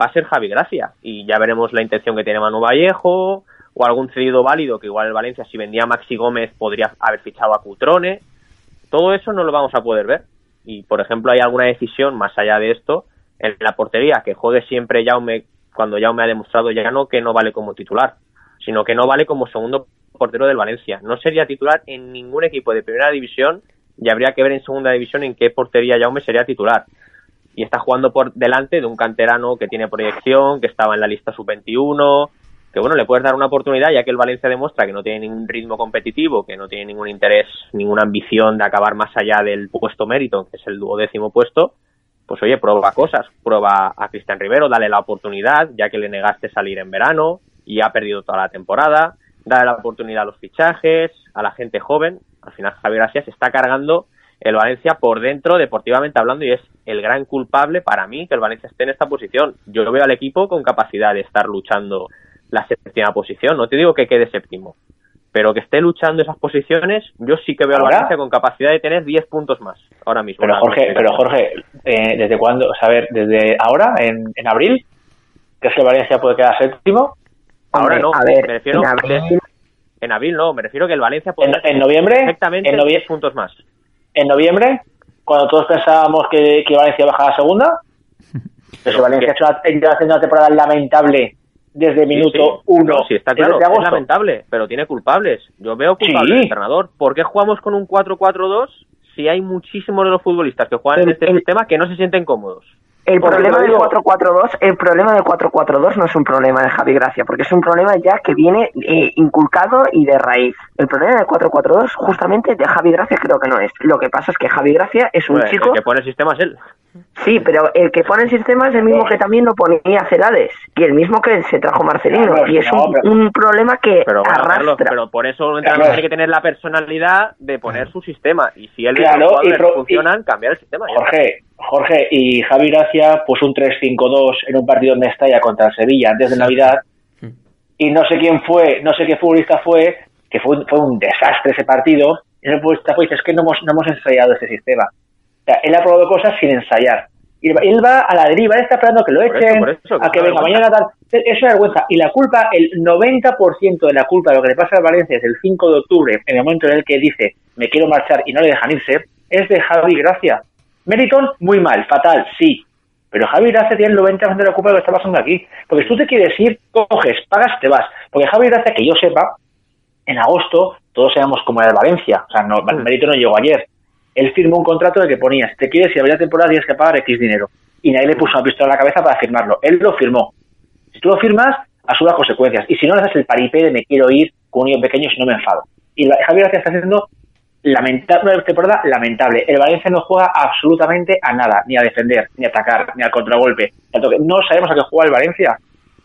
va a ser Javi Gracia. Y ya veremos la intención que tiene Manu Vallejo o algún cedido válido, que igual el Valencia, si vendía a Maxi Gómez, podría haber fichado a Cutrone. Todo eso no lo vamos a poder ver. Y, por ejemplo, hay alguna decisión más allá de esto en la portería, que juegue siempre Jaume cuando Jaume ha demostrado ya no que no vale como titular, sino que no vale como segundo portero del Valencia. No sería titular en ningún equipo de primera división y habría que ver en segunda división en qué portería Jaume sería titular y está jugando por delante de un canterano que tiene proyección, que estaba en la lista sub-21, que bueno, le puedes dar una oportunidad ya que el Valencia demuestra que no tiene ningún ritmo competitivo, que no tiene ningún interés, ninguna ambición de acabar más allá del puesto mérito, que es el duodécimo puesto, pues oye, prueba cosas, prueba a Cristian Rivero, dale la oportunidad, ya que le negaste salir en verano y ha perdido toda la temporada, dale la oportunidad a los fichajes, a la gente joven, al final Javier Gracia se está cargando el Valencia por dentro, deportivamente hablando, y es el gran culpable para mí que el Valencia esté en esta posición. Yo veo al equipo con capacidad de estar luchando la séptima posición. No te digo que quede séptimo, pero que esté luchando esas posiciones, yo sí que veo al Valencia con capacidad de tener 10 puntos más ahora mismo. Pero Jorge, pero Jorge eh, ¿desde cuándo? O ver, ¿desde ahora, en, en abril? ¿Crees que el Valencia puede quedar séptimo? Ahora no, a ver, me refiero... En abril. no, me refiero que el Valencia puede... ¿En, noviembre? Exactamente en 10 puntos más en noviembre, cuando todos pensábamos que, Valencia bajaba a segunda. Pero Valencia ha hecho una temporada lamentable desde minuto uno. Sí, está claro, es lamentable, pero tiene culpables. Yo veo culpable el entrenador. ¿Por qué jugamos con un 4-4-2 si hay muchísimos de los futbolistas que juegan en este sistema que no se sienten cómodos? El problema del 4-4-2, el problema del 4-4-2 no es un problema de Javi Gracia, porque es un problema ya que viene eh, inculcado y de raíz. El problema del 4-4-2 justamente de Javi Gracia creo que no es. Lo que pasa es que Javi Gracia es un chico... El que pone el sistema es él. Sí, pero el que pone el sistema es el mismo que también lo ponía Cerades y el mismo que se trajo Marcelino. y es un, problema que pero, arrastra. pero por eso un entrenador tiene que tener la personalidad de poner su sistema. Y si él claro, y funcionan, cambiar el sistema. Jorge, Jorge, y Javi Gracia puso un 3-5-2 en un partido en Mestalla contra el Sevilla antes de Navidad. Y no sé quién fue, no sé qué futbolista fue, que fue, fue un desastre ese partido. Y el futbolista fue, es que no hemos, no hemos ensayado ese sistema. Sea, él ha probado cosas sin ensayar. Y él va a la deriva, él está esperando que lo echen, a que venga mañana tal. Eso es vergüenza. Y la culpa, el 90% de la culpa de lo que le pasa a Valencia es el 5 de octubre, en el momento en el que dice, me quiero marchar y no le dejan irse, es de Javi Gracia. Meriton, muy mal, fatal, sí. Pero Javi Gracia tiene el 90% de la culpa de lo que está pasando aquí. Porque si tú te quieres ir, coges, pagas, te vas. Porque Javi Gracia, que yo sepa, en agosto todos sabemos cómo era el Valencia. O sea, no, el mérito no llegó ayer. Él firmó un contrato de que ponía, si te quieres ir a la temporada tienes que pagar X dinero. Y nadie le puso una pistola en la cabeza para firmarlo. Él lo firmó. Si tú lo firmas, asume las consecuencias. Y si no, le haces el paripé de me quiero ir con un niño pequeño si no me enfado. Y Javi Gracia está haciendo lamentable, una temporada lamentable. El Valencia no juega absolutamente a nada, ni a defender, ni a atacar, ni al contragolpe. No sabemos a qué juega el Valencia.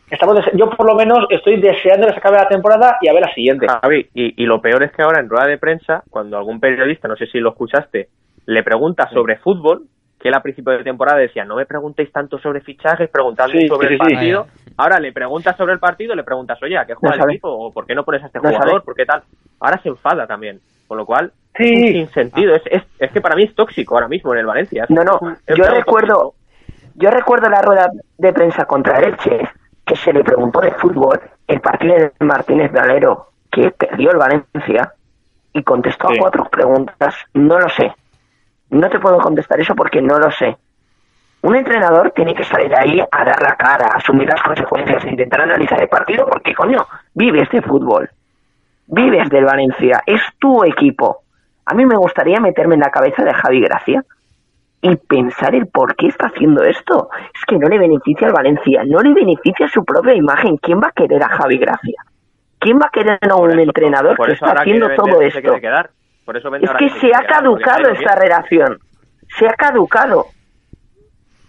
Estamos yo por lo menos estoy deseando que se acabe la temporada y a ver la siguiente. Javi, y, y lo peor es que ahora en rueda de prensa, cuando algún periodista, no sé si lo escuchaste, le pregunta sobre fútbol, que él a principio de temporada decía, no me preguntéis tanto sobre fichajes, preguntadme Sí, sobre sí, el sí, partido. Ahora le preguntas sobre el partido, le preguntas, oye, ¿a qué juega No el sabe. equipo? ¿O por qué no pones a este No jugador? sabe. ¿Por qué tal? Ahora se enfada también. Con lo cual, Sí. un sinsentido. Es, es, es que para mí es tóxico ahora mismo en el Valencia. Es- No, no, yo recuerdo, tóxico. yo recuerdo la rueda de prensa contra Elche, que se le preguntó de fútbol el partido de Martínez Valero, que perdió el Valencia, y contestó Sí. a cuatro preguntas, no lo sé. No te puedo contestar eso porque no lo sé. Un entrenador tiene que salir ahí a dar la cara, a asumir las consecuencias, a intentar analizar el partido, porque coño, vives de fútbol, vives del Valencia, es tu equipo. A mí me gustaría meterme en la cabeza de Javi Gracia y pensar el por qué está haciendo esto. Es que no le beneficia al Valencia, no le beneficia su propia imagen. ¿Quién va a querer a Javi Gracia? ¿Quién va a querer a un entrenador Por que está haciendo todo esto? quiere quedar. Por eso vende Es que se ha quedar, caducado esta bien. relación. Se ha caducado.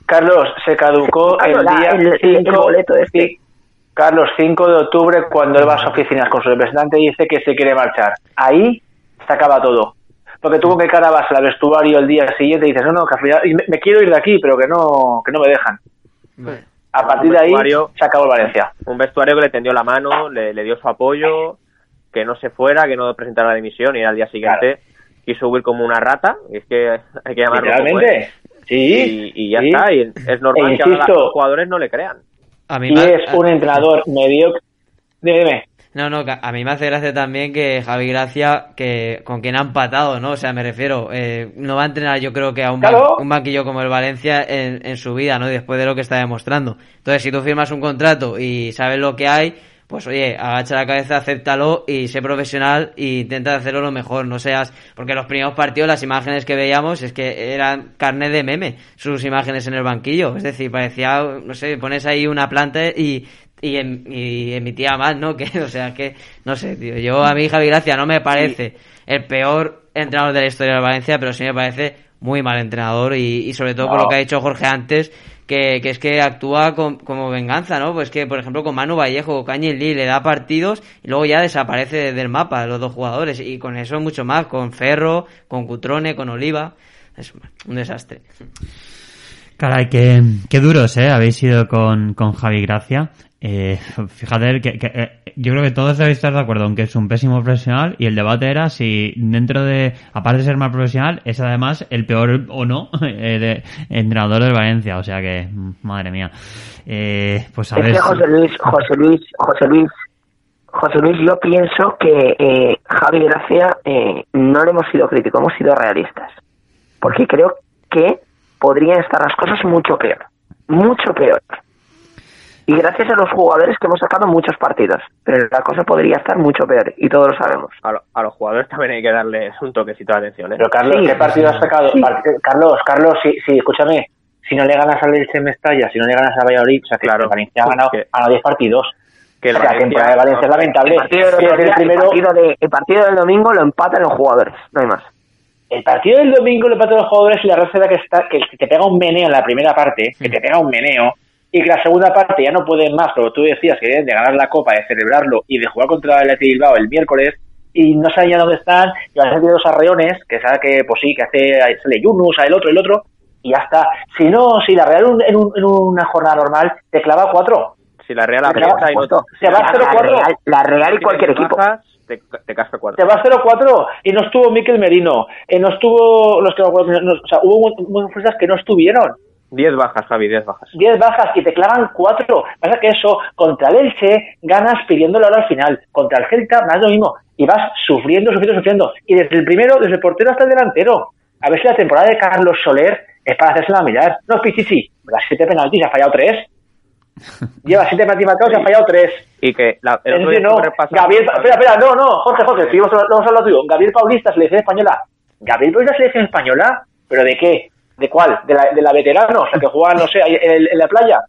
Carlos, se caducó el la- día el- el- el 5 boleto este. Carlos, 5 de octubre, cuando él va a sus oficinas con su representante y dice que se quiere marchar. Ahí se acaba todo. Porque tú con qué cara vas al vestuario el día siguiente y dices, no, no, que al final- y me, me quiero ir de aquí, pero que no, que no me dejan. A partir de ahí se acabó el Valencia. Un vestuario que le tendió la mano, le, le dio su apoyo, que no se fuera, que no presentara la dimisión y al día siguiente quiso huir como una rata. Y es que hay que llamarlo es. Sí. Y, y ya sí. está. Y es normal E que ahora los jugadores no le crean. A mí Y es un entrenador mediocre. Dime, dime. No, no, a mí me hace gracia también que Javi Gracia, que con quien ha empatado, ¿no? O sea, me refiero, eh, no va a entrenar yo creo que a un banquillo como el Valencia en, en su vida, ¿no? Después de lo que está demostrando. Entonces, si tú firmas un contrato y sabes lo que hay, pues oye, agacha la cabeza, acéptalo y sé profesional e intenta hacerlo lo mejor, no seas... Porque los primeros partidos, las imágenes que veíamos, es que eran carne de meme, sus imágenes en el banquillo. Es decir, parecía, no sé, pones ahí una planta y y, em- y emitía más, ¿no? Que, o sea, que, no sé, tío. Yo, a mí, Javi Gracia, no me parece el peor entrenador de la historia del Valencia, pero sí me parece muy mal entrenador y, y sobre todo por lo que ha dicho Jorge antes, que, que es que actúa con- como venganza, ¿no? Pues que, por ejemplo, con Manu Vallejo o Cañi Lee le da partidos y luego ya desaparece del mapa los dos jugadores y con eso mucho más, con Ferro, con Cutrone, con Oliva. Es un desastre. Caray, qué, qué duros, ¿eh? Habéis ido con, con Javi Gracia. Eh, fíjate que, que, eh, yo creo que todos debéis estar de acuerdo en que es un pésimo profesional y el debate era si dentro de, aparte de ser mal profesional, es además el peor o no eh, de, entrenador del Valencia. O sea que, madre mía. Eh, pues a Es ver. que José Luis, José Luis, José Luis, José Luis, yo pienso que eh, Javi Gracia eh, no le hemos sido críticos, hemos sido realistas. Porque creo que podrían estar las cosas mucho peor, mucho peor. Y gracias a los jugadores que hemos sacado muchos partidos, pero la cosa podría estar mucho peor y todos lo sabemos. A, lo- a los jugadores también hay que darles un toquecito de atención, ¿eh? Pero Carlos, Sí, ¿qué partido has sacado? sí. Carlos, Carlos, sí, sí, escúchame. Si no le ganas al Elche Mestalla, si no le ganas a Valladolid, o sea que Claro. el Valencia ha ganado, Que- ha ganado 10 partidos. Que el o sea, la Valencia- temporada de Valencia es lamentable. El partido, del el día, el primero, partido de- el partido del domingo lo empatan los jugadores, no hay más. El partido del domingo le pasa a los jugadores y la Real Sociedad que, está, que te pega un meneo en la primera parte, que te pega un meneo, y que la segunda parte ya no pueden más, pero tú decías que deben de ganar la Copa, de celebrarlo y de jugar contra el Athletic Bilbao el miércoles, y no saben ya dónde están, y van a ser dos arreones, que sabe que, pues sí, que hace, sale Yunus, sale el otro, el otro, y ya está. Si no, si la Real un- en, un- en una jornada normal te clava cuatro, Si la Real Pero, aprieta y no... justo, se va la, 0-4. Real, la Real y cualquier equipo. bajas, te, te casca cuatro. te va 0-4 y no estuvo Miquel Merino, eh, no estuvo los que no- o sea, hubo mu- muchas fuerzas que no estuvieron. Diez bajas, Javi, diez bajas. 10 bajas y te clavan 4. Pasa que eso, contra el Elche, ganas pidiendo la hora al final. Contra el Celta, más lo mismo. Y vas sufriendo, sufriendo, sufriendo. Y desde el primero, desde el portero hasta el delantero. A ver si la temporada de Carlos Soler es para hacérsela mirar. No, Pichichi, las 7 penaltis, ha fallado 3. Lleva 7 penaltis marcados y ha fallado 3. Y que la, el otro día no, Gabriel, espera, espera, no, no, Jorge, Jorge, seguimos lo hemos hablado tuyo. Gabriel Paulista, selección española. ¿Gabriel Paulista, selección española? ¿Pero de qué? ¿De cuál? ¿De la, de la veterano? O sea, que juega, no sé, en, el- en la playa.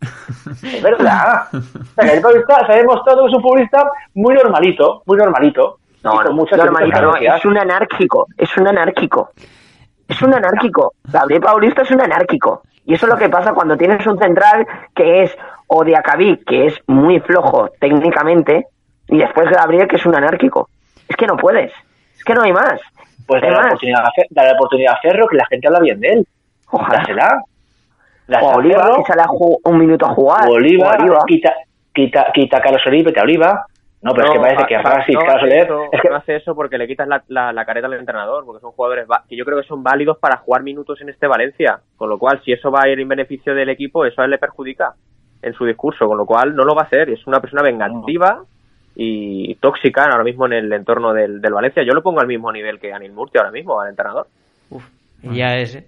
Es verdad. O sea, Gabriel Paulista se ha demostrado que es un futbolista muy normalito, muy normalito. No, no, muchas normalito no, es un anárquico, es un anárquico. Es un anárquico. Gabriel Paulista es un anárquico. Y eso es lo que pasa cuando tienes un central que es o Diacabí, que es muy flojo técnicamente, y después Gabriel, que es un anárquico. Es que no puedes. Es que no hay más. Pues dale la, más. oportunidad a Fer- dale la oportunidad a Ferro, que la gente habla bien de él. Ojalá. Dásela. Dásela O Oliva, Ferro, que sale a un minuto a jugar. o Oliva, O Oliva. Quita, quita, quita a Carlos Oribe, vete a Oliva. No, pero es que parece que a Francis, no Carlos hace Soler, eso, es que no hace eso porque le quitas la, la, la careta al entrenador, porque son jugadores que yo creo que son válidos para jugar minutos en este Valencia. Con lo cual, si eso va a ir en beneficio del equipo, eso a él le perjudica en su discurso. Con lo cual, no lo va a hacer. Es una persona vengativa y tóxica ahora mismo en el entorno del, del Valencia. Yo lo pongo al mismo nivel que Anil Murti ahora mismo, al entrenador. Y ya es. ¿eh?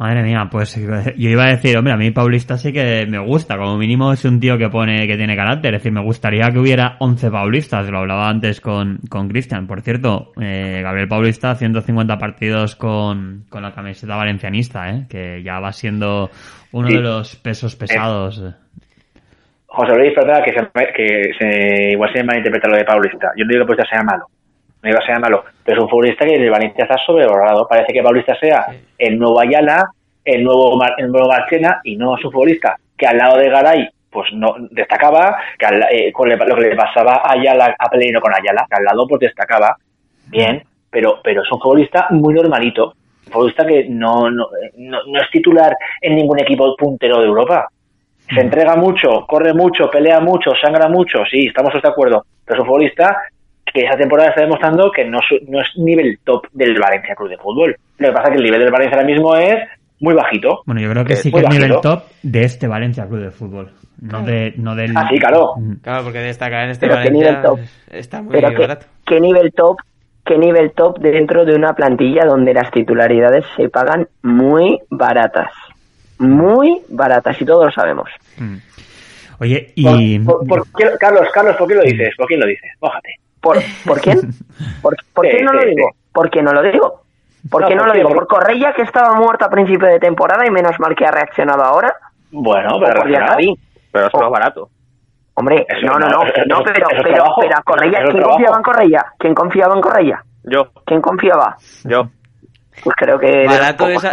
Madre mía, pues yo iba a decir, hombre, a mí Paulista sí que me gusta, como mínimo es un tío que pone que tiene carácter, es decir, me gustaría que hubiera 11 Paulistas, lo hablaba antes con, con Cristian, por cierto, eh, Gabriel Paulista 150 partidos con, con la camiseta valencianista, ¿eh? que ya va siendo uno Sí. de los pesos pesados. José Luis, perdona, que, se, que se, igual se malinterpreta lo de Paulista. Yo no digo que Paulista sea malo, no digo que sea malo, pero es un futbolista que en el Valencia está sobrevalorado. Parece que Paulista sea el nuevo Ayala, el nuevo, Mar- el nuevo Marchena, y no es un futbolista que al lado de Garay pues no destacaba, que al- eh, con le- lo que le pasaba a Ayala, a Pellegrino con Ayala, que al lado pues destacaba, bien, pero, pero es un futbolista muy normalito, un futbolista que no, no, no, no es titular en ningún equipo puntero de Europa. Se entrega mucho, corre mucho, pelea mucho, sangra mucho, sí, estamos todos de acuerdo. Pero es un futbolista que esa temporada está demostrando que no, es nivel top del Valencia Club de Fútbol. Lo que pasa es que el nivel del Valencia ahora mismo es muy bajito. Bueno, yo creo que sí que es nivel bajito. top de este Valencia Club de Fútbol, no, de, no del... Ah, sí, claro. Mm. Claro, porque destacar en este Pero qué Valencia nivel top. está muy Pero qué, barato. qué nivel top, qué nivel top dentro de una plantilla donde las titularidades se pagan muy baratas. Muy baratas, y todos lo sabemos. Mm. Oye, y... Por- por- por qué- Carlos, Carlos, ¿por qué lo dices? ¿Por quién lo dices? Mójate. ¿Por, ¿por quién? ¿Por, por Sí, qué no sí, lo digo? ¿Por qué no lo digo? ¿Por No, qué no ¿por lo digo? Por- ¿Por Correia que estaba muerto a principio de temporada y menos mal que ha reaccionado ahora? Bueno, ¿O pero. Diacabí? Pero es más barato. Hombre, Eso no, no, no, no, pero, pero, pero a Correia, ¿quién trabajo. confiaba en Correia? ¿Quién confiaba en Correia? Yo, ¿Quién confiaba? yo. Pues creo que... Barato es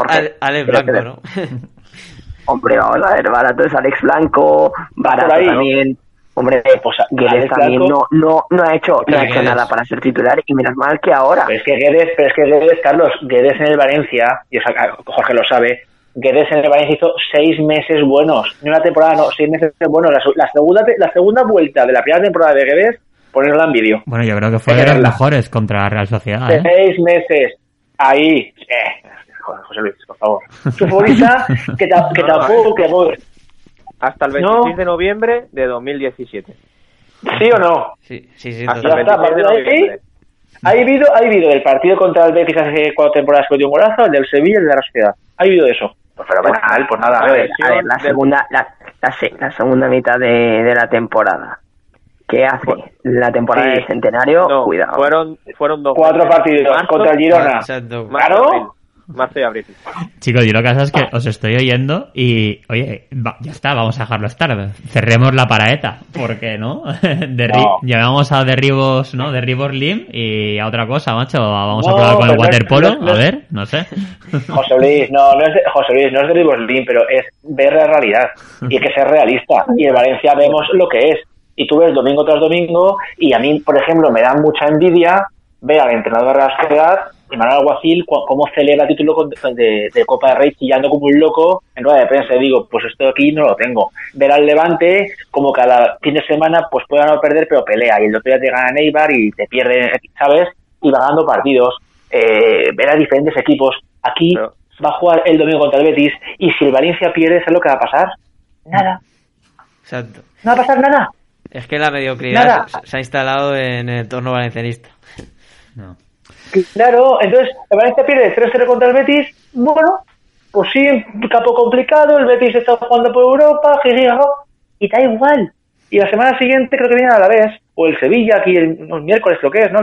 Alex Blanco, ¿no? Hombre, vamos a ver, barato es Alex Blanco, barato por ahí, ¿no? también. Hombre, Pues, Guedes también no, no, no ha hecho, no ha hecho Guedes. nada para ser titular y menos mal que ahora. Pero es que Guedes, pero es que Guedes, Carlos, Guedes en el Valencia, y eso, Jorge lo sabe, Guedes en el Valencia hizo seis meses buenos, ni una temporada, no, seis meses buenos. La, la segunda, la segunda vuelta de la primera temporada de Guedes, ponerla en vídeo. Bueno, yo creo que fue de los mejores contra la Real Sociedad, ¿eh? Seis meses, ahí. Eh, joder, José Luis, por favor. Es un futbolista que, ta- que No, no, tampoco, que, Hasta el No. 26 de noviembre de 2017. ¿sí o no? Sí, sí, sí. Hasta el totalmente. está, 26 de noviembre. Ha habido, ha habido del partido contra el Betis hace cuatro temporadas que dio un golazo, el del Sevilla y el de la Sociedad. Ha habido de eso. Pues fenomenal, pues nada, a ver, ver. a ver, la segunda, la, la, la segunda mitad de, de la temporada. ¿Qué hace? La temporada Sí. del centenario, No, cuidado. fueron, fueron dos. Cuatro partidos Marzo, contra el Girona. Claro. Marzo y abril. Chicos, yo lo que pasa es que os estoy oyendo y, oye, va- ya está, vamos a dejarlo estar. Cerremos la paraeta, ¿por qué no? Derri No. Llevamos a derribos, ¿no? Derribos Lim y a otra cosa, macho. Vamos a probar con el waterpolo, no a ver, no sé. José Luis, no, no es de, José Luis, no es de Riboslín, pero es ver la realidad y hay que ser realista. Y en Valencia vemos lo que es. Y tú ves domingo tras domingo y a mí, por ejemplo, me da mucha envidia ver al entrenador de la Sociedad, Manuel Alguacil, cómo celebra el título de, de Copa de Rey chillando como un loco en rueda de prensa. Y digo, pues esto aquí no lo tengo. Ver al Levante, como cada fin de semana, pues puede no perder, pero pelea. Y el otro día te gana Neibar y te pierde, ¿sabes? Y va ganando partidos. Eh, ver a diferentes equipos. Aquí Pero- va a jugar el domingo contra el Betis y si el Valencia pierde, ¿sabes lo que va a pasar? Nada. Exacto. No va a pasar nada. Es que la mediocridad Nada. se, se ha instalado en el entorno valencianista. No. Claro, entonces el Valencia pierde 3-0 contra el Betis. Bueno, pues sí, un campo complicado. El Betis está jugando por Europa, y da igual. Y la semana siguiente creo que viene a la vez, o el Sevilla, aquí el, miércoles, lo que es, ¿no?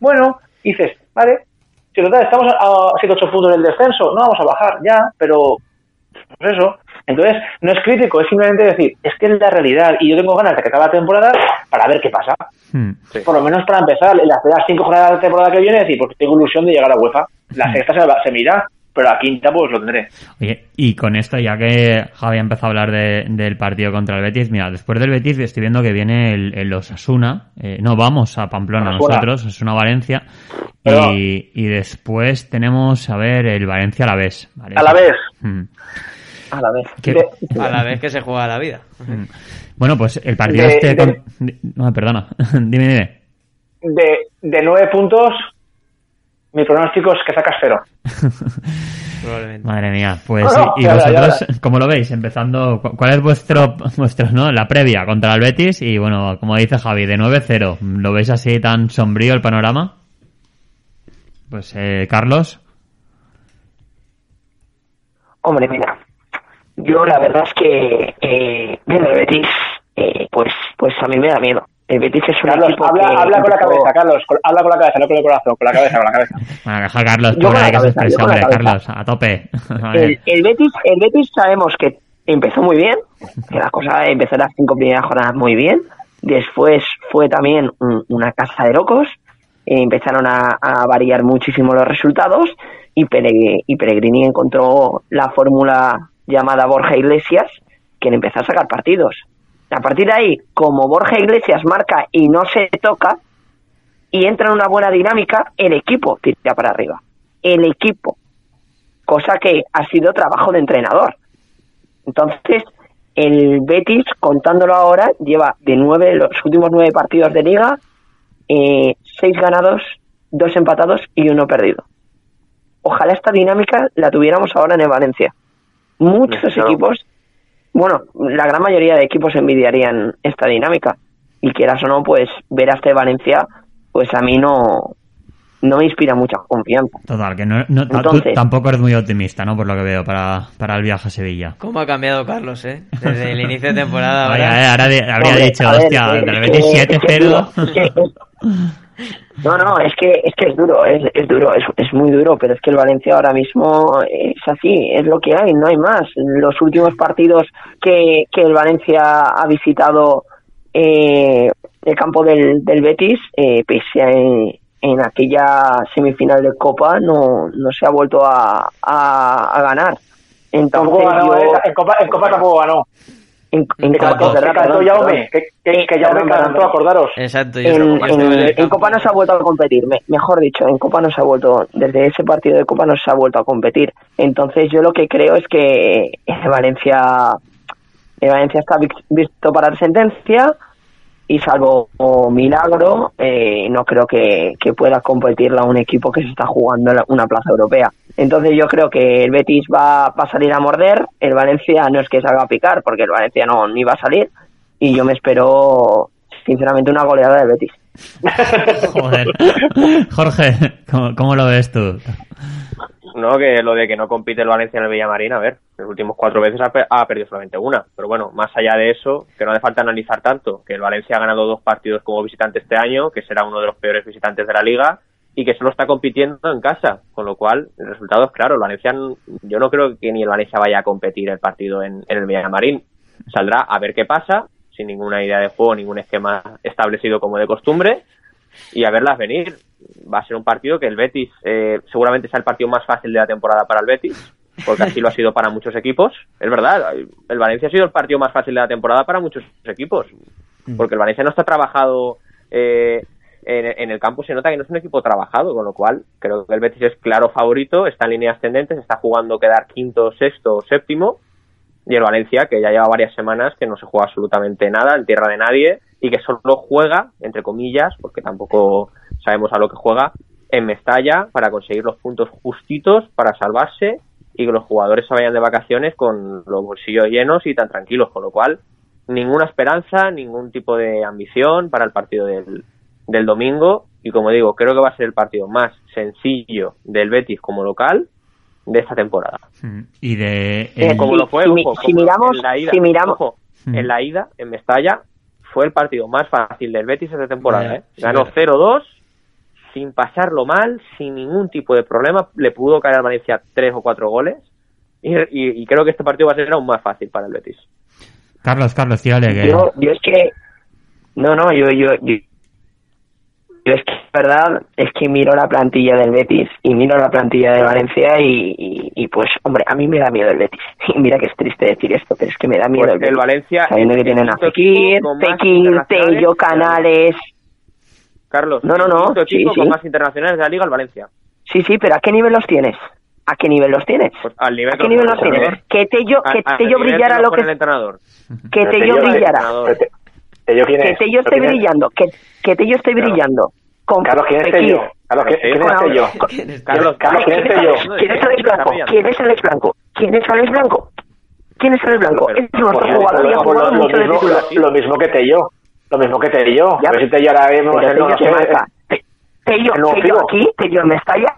Bueno, dices, vale, si total estamos a 7-8 puntos en el descenso, no vamos a bajar ya, pero pues eso. Entonces, no es crítico, es simplemente decir, es que es la realidad y yo tengo ganas de que acabe la temporada para ver qué pasa. Hmm. Por lo menos para empezar, en las primeras cinco jornadas de la temporada que viene, decir, porque tengo ilusión de llegar a UEFA. La sexta se, va- se mira, pero la quinta pues lo tendré. Oye, y con esto, ya que Javi ha empezado a hablar de- del partido contra el Betis, mira, después del Betis estoy viendo que viene el, el Osasuna. Eh, no, vamos a Pamplona Osasuna. nosotros, Osasuna Valencia. Pero- Y, y después tenemos, a ver, el Valencia a la vez. A la vez. A la vez. ¿Qué- De- A la vez que se juega la vida. Bueno, pues el partido De- este... de- con- No, perdona. dime, dime. De, de nueve puntos, mi pronóstico es que sacas cero. Probablemente. Madre mía, pues No, no, y ya, vosotros, ya. ¿cómo lo veis? Empezando, cu- ¿cuál es vuestro, vuestro, no, la previa contra el Betis? Y bueno, como dice Javi, de 9-0, ¿lo veis así tan sombrío el panorama? Pues, eh, Carlos, Hombre, mira, yo la verdad es que eh, el Betis, eh, pues, pues a mí me da miedo. El Betis es un Carlos, equipo habla, que habla con la cabeza, Carlos. con- habla con la cabeza, no con el corazón. Con la cabeza, con la cabeza. bueno, deja Carlos, tú la que cabeza, la hombre. Carlos, a tope. El, el Betis, el Betis sabemos que empezó muy bien, que la cosa empezó las cinco primeras jornadas muy bien. Después fue también un- una casa de locos. eh, empezaron a, a variar muchísimo los resultados y, Pere- y Pellegrini encontró la fórmula llamada Borja Iglesias, le empezó a sacar partidos. A partir de ahí, como Borja Iglesias marca y no se toca, y entra en una buena dinámica, el equipo tira para arriba. El equipo cosa que ha sido trabajo de entrenador. Entonces, el Betis, contándolo ahora, lleva de nueve, los últimos nueve partidos de liga, eh, seis ganados, dos empatados y uno perdido. Ojalá esta dinámica la tuviéramos ahora en Valencia. Muchos equipos, bueno, la gran mayoría de equipos envidiarían esta dinámica. Y quieras o no, pues ver a este Valencia, pues a mí no, no me inspira mucha confianza. Total, que no, no tampoco eres muy optimista, ¿no? Por lo que veo, para, para el viaje a Sevilla. ¿Cómo ha cambiado Carlos, eh? Desde el inicio de temporada. Ahora, habría dicho, hostia, eh, del 27-0. No, no, es que es que es duro, es, es duro, es, es muy duro, pero es que el Valencia ahora mismo es así, es lo que hay, no hay más. Los últimos partidos que, que el Valencia ha visitado eh, el campo del, del Betis, eh, pese a en, en aquella semifinal de Copa, no, no se ha vuelto a, a, a ganar. Entonces, yo- en, Copa, en Copa tampoco ganó. En, Copa, cantó, que perdón, cantó perdón, Jaume, perdón. que, que, Eh, que Jaume perdón, cantó, perdón. acordaros. Exacto, yo en, estuve- yo estuve en en- el en campo. Copa no se ha vuelto a competir, me- mejor dicho, en Copa no se ha vuelto, desde ese partido de Copa no se ha vuelto a competir. Entonces yo lo que creo es que el Valencia, el Valencia está vi- visto para la sentencia y salvo milagro, eh, no creo que, que pueda competirla un equipo que se está jugando la- una plaza europea. Entonces yo creo que el Betis va, va a salir a morder, el Valencia no es que salga a picar, porque el Valencia no ni va a salir, y yo me espero sinceramente una goleada del Betis. Joder. Jorge, ¿cómo, cómo lo ves tú? No, que lo de que no compite el Valencia en el Villamarín, a ver, los últimos cuatro veces ha, ha perdido solamente una. Pero bueno, más allá de eso, que no hace falta analizar tanto, que el Valencia ha ganado dos partidos como visitante este año, que será uno de los peores visitantes de la liga, y que solo está compitiendo en casa, con lo cual el resultado es claro. El Valencia, yo no creo que ni el Valencia vaya a competir el partido en, en el Villamarín. Saldrá a ver qué pasa, sin ninguna idea de juego, ningún esquema establecido como de costumbre, y a verlas venir. Va a ser un partido que el Betis eh, seguramente sea el partido más fácil de la temporada para el Betis, porque así lo ha sido para muchos equipos. Es verdad, el Valencia ha sido el partido más fácil de la temporada para muchos equipos, porque el Valencia no está trabajado eh, en, en el campo, se nota que no es un equipo trabajado, con lo cual creo que el Betis es claro favorito, está en líneas ascendentes, está jugando quedar quinto, sexto, séptimo, y el Valencia, que ya lleva varias semanas que no se juega absolutamente nada en tierra de nadie y que solo juega, entre comillas, porque tampoco sabemos a lo que juega, en Mestalla para conseguir los puntos justitos para salvarse y que los jugadores se vayan de vacaciones con los bolsillos llenos y tan tranquilos, con lo cual ninguna esperanza, ningún tipo de ambición para el partido del, del domingo y como digo, creo que va a ser el partido más sencillo del Betis como local de esta temporada. Y de... Eh, como lo fue, si mi- ojo, si como miramos- en la ida, si miramos- ojo, Mm. en la ida, en Mestalla, fue el partido más fácil del Betis esta temporada. ¿eh? Ganó claro. 0-2, sin pasarlo mal, sin ningún tipo de problema. Le pudo caer al Valencia tres o cuatro goles. Y, y- y creo que este partido va a ser aún más fácil para el Betis. Carlos, Carlos, tírale que... Yo, yo es que. No, no, yo, yo, yo, es que la verdad es que miro la plantilla del Betis y miro la plantilla de Valencia y, y, y, pues, hombre, a mí me da miedo el Betis. Y mira que es triste decir esto, pero es que me da miedo Pues el Betis. el Valencia Sabiendo que tienen a Fekir, Fekir, Tello. Canales. Carlos, No, no, no, el sí, equipo sí. con más internacionales de la liga, el Valencia. Sí, sí, pero ¿a qué nivel los tienes? ¿A qué nivel los tienes? Pues al nivel ¿A qué nivel los tienes? Que Tello, A- que Tello brillara lo que... el entrenador. Que Tello brillara. ¿quién Que? Tello esté ¿Pero quién brillando. Que, que Tello esté brillando. Con Carlos, ¿quién es Tello? Carlos, ¿quién, Pero quién con es Tello? ¿Quién Carlos, Carlos, ¿quién es Tello? ¿Quién es Alex Blanco? ¿Quién es Alex Blanco? ¿Quién es Alex Blanco? ¿Quién es Alex Blanco? Es nuestro Pues, jugador lo mismo que Tello. Lo mismo que Tello. Ya, a ver si Tello ahora mismo Pero no Tello se sé, marca. Te- Tello, el nuevo Tello Figo. aquí, Tello en Mestalla,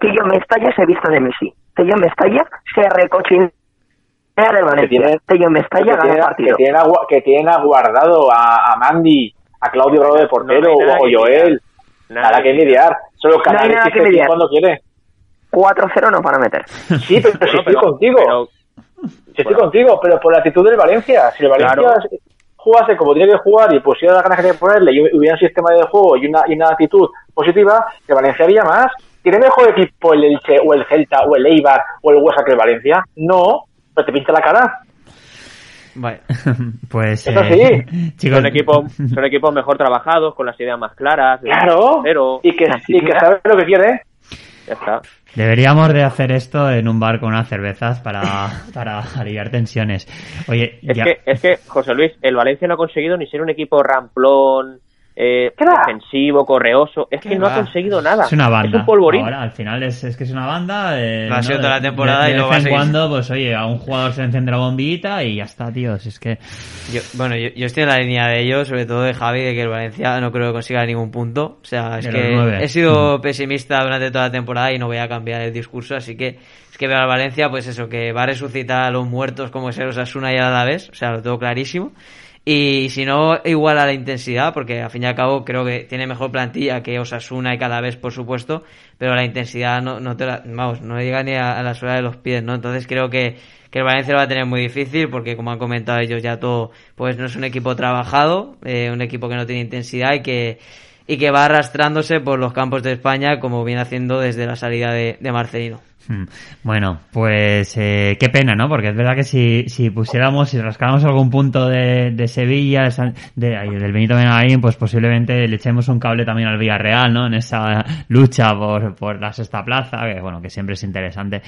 Tello en Mestalla se viste de Messi. Tello en Mestalla se recochinea del Valencia. tiene- Tello en Mestalla que, gana partido. que, que tienen aguardado a, a Mandy, a Claudio Bravo de portero No nada o que Joel. Nada Nada que mediar. Solo hay Canales nada y que cuando quiere. 4-0 no para meter. Sí, pero si Bueno, estoy pero- contigo. pero- si estoy bueno. contigo, pero por la actitud del Valencia. Si el Valencia Claro. Jugase como tiene que jugar y pusiera las ganas que tiene que ponerle y hubiera un sistema de juego y una, y una actitud positiva, el Valencia haría más. ¿Tiene mejor equipo el Elche o el Celta o el Eibar o el Huesa que el Valencia? No, pero te pinta la cara. Vale. Pues, Eso eh, sí. chicos, Son equipos, son equipos mejor trabajados, con las ideas más claras. Claro. Pero Y que, y que sabe lo que quiere. Ya está. deberíamos de hacer esto en un bar con unas cervezas para, para aliviar tensiones. Oye, Es ya- que, es que, José Luis, el Valencia no ha conseguido ni ser un equipo ramplón, eh, defensivo, correoso. Es que ¿Qué no va? ha conseguido nada. es una banda. Es un polvorín. Ahora, al final es, es que es una banda. eh, ha sido ¿no? toda la De- temporada de, y de lo vez en cuando, pues oye, a un jugador se le enciende la bombillita y ya está, tío. Si es que. Yo, bueno, yo, yo estoy en la línea de ellos, sobre todo de Javi, de que el Valencia no creo que consiga ningún punto. O sea, es De que he sido pesimista durante toda la temporada y no voy a cambiar el discurso, así que es que veo al Valencia, pues eso, que va a resucitar a los muertos como es el Osasuna y a la vez, o sea, lo tengo clarísimo. Y si no, igual a la intensidad, porque al fin y al cabo creo que tiene mejor plantilla que Osasuna y cada vez, por supuesto, pero la intensidad no, no te la, vamos, no llega ni a, la suela de los pies, ¿no? Entonces creo que, que el Valencia lo va a tener muy difícil, porque como han comentado ellos ya todo, pues no es un equipo trabajado, eh, un equipo que no tiene intensidad y que, y que va arrastrándose por los campos de España, como viene haciendo desde la salida de, de Marcelino. Hmm. Bueno, pues eh, qué pena, ¿no? Porque es verdad que si, si pusiéramos, si rascáramos algún punto de, de Sevilla, de San- de, ay, del Benito Benavín, pues posiblemente le echemos un cable también al Villarreal, ¿no? En esa lucha por, por la sexta plaza, que bueno, que siempre es interesante.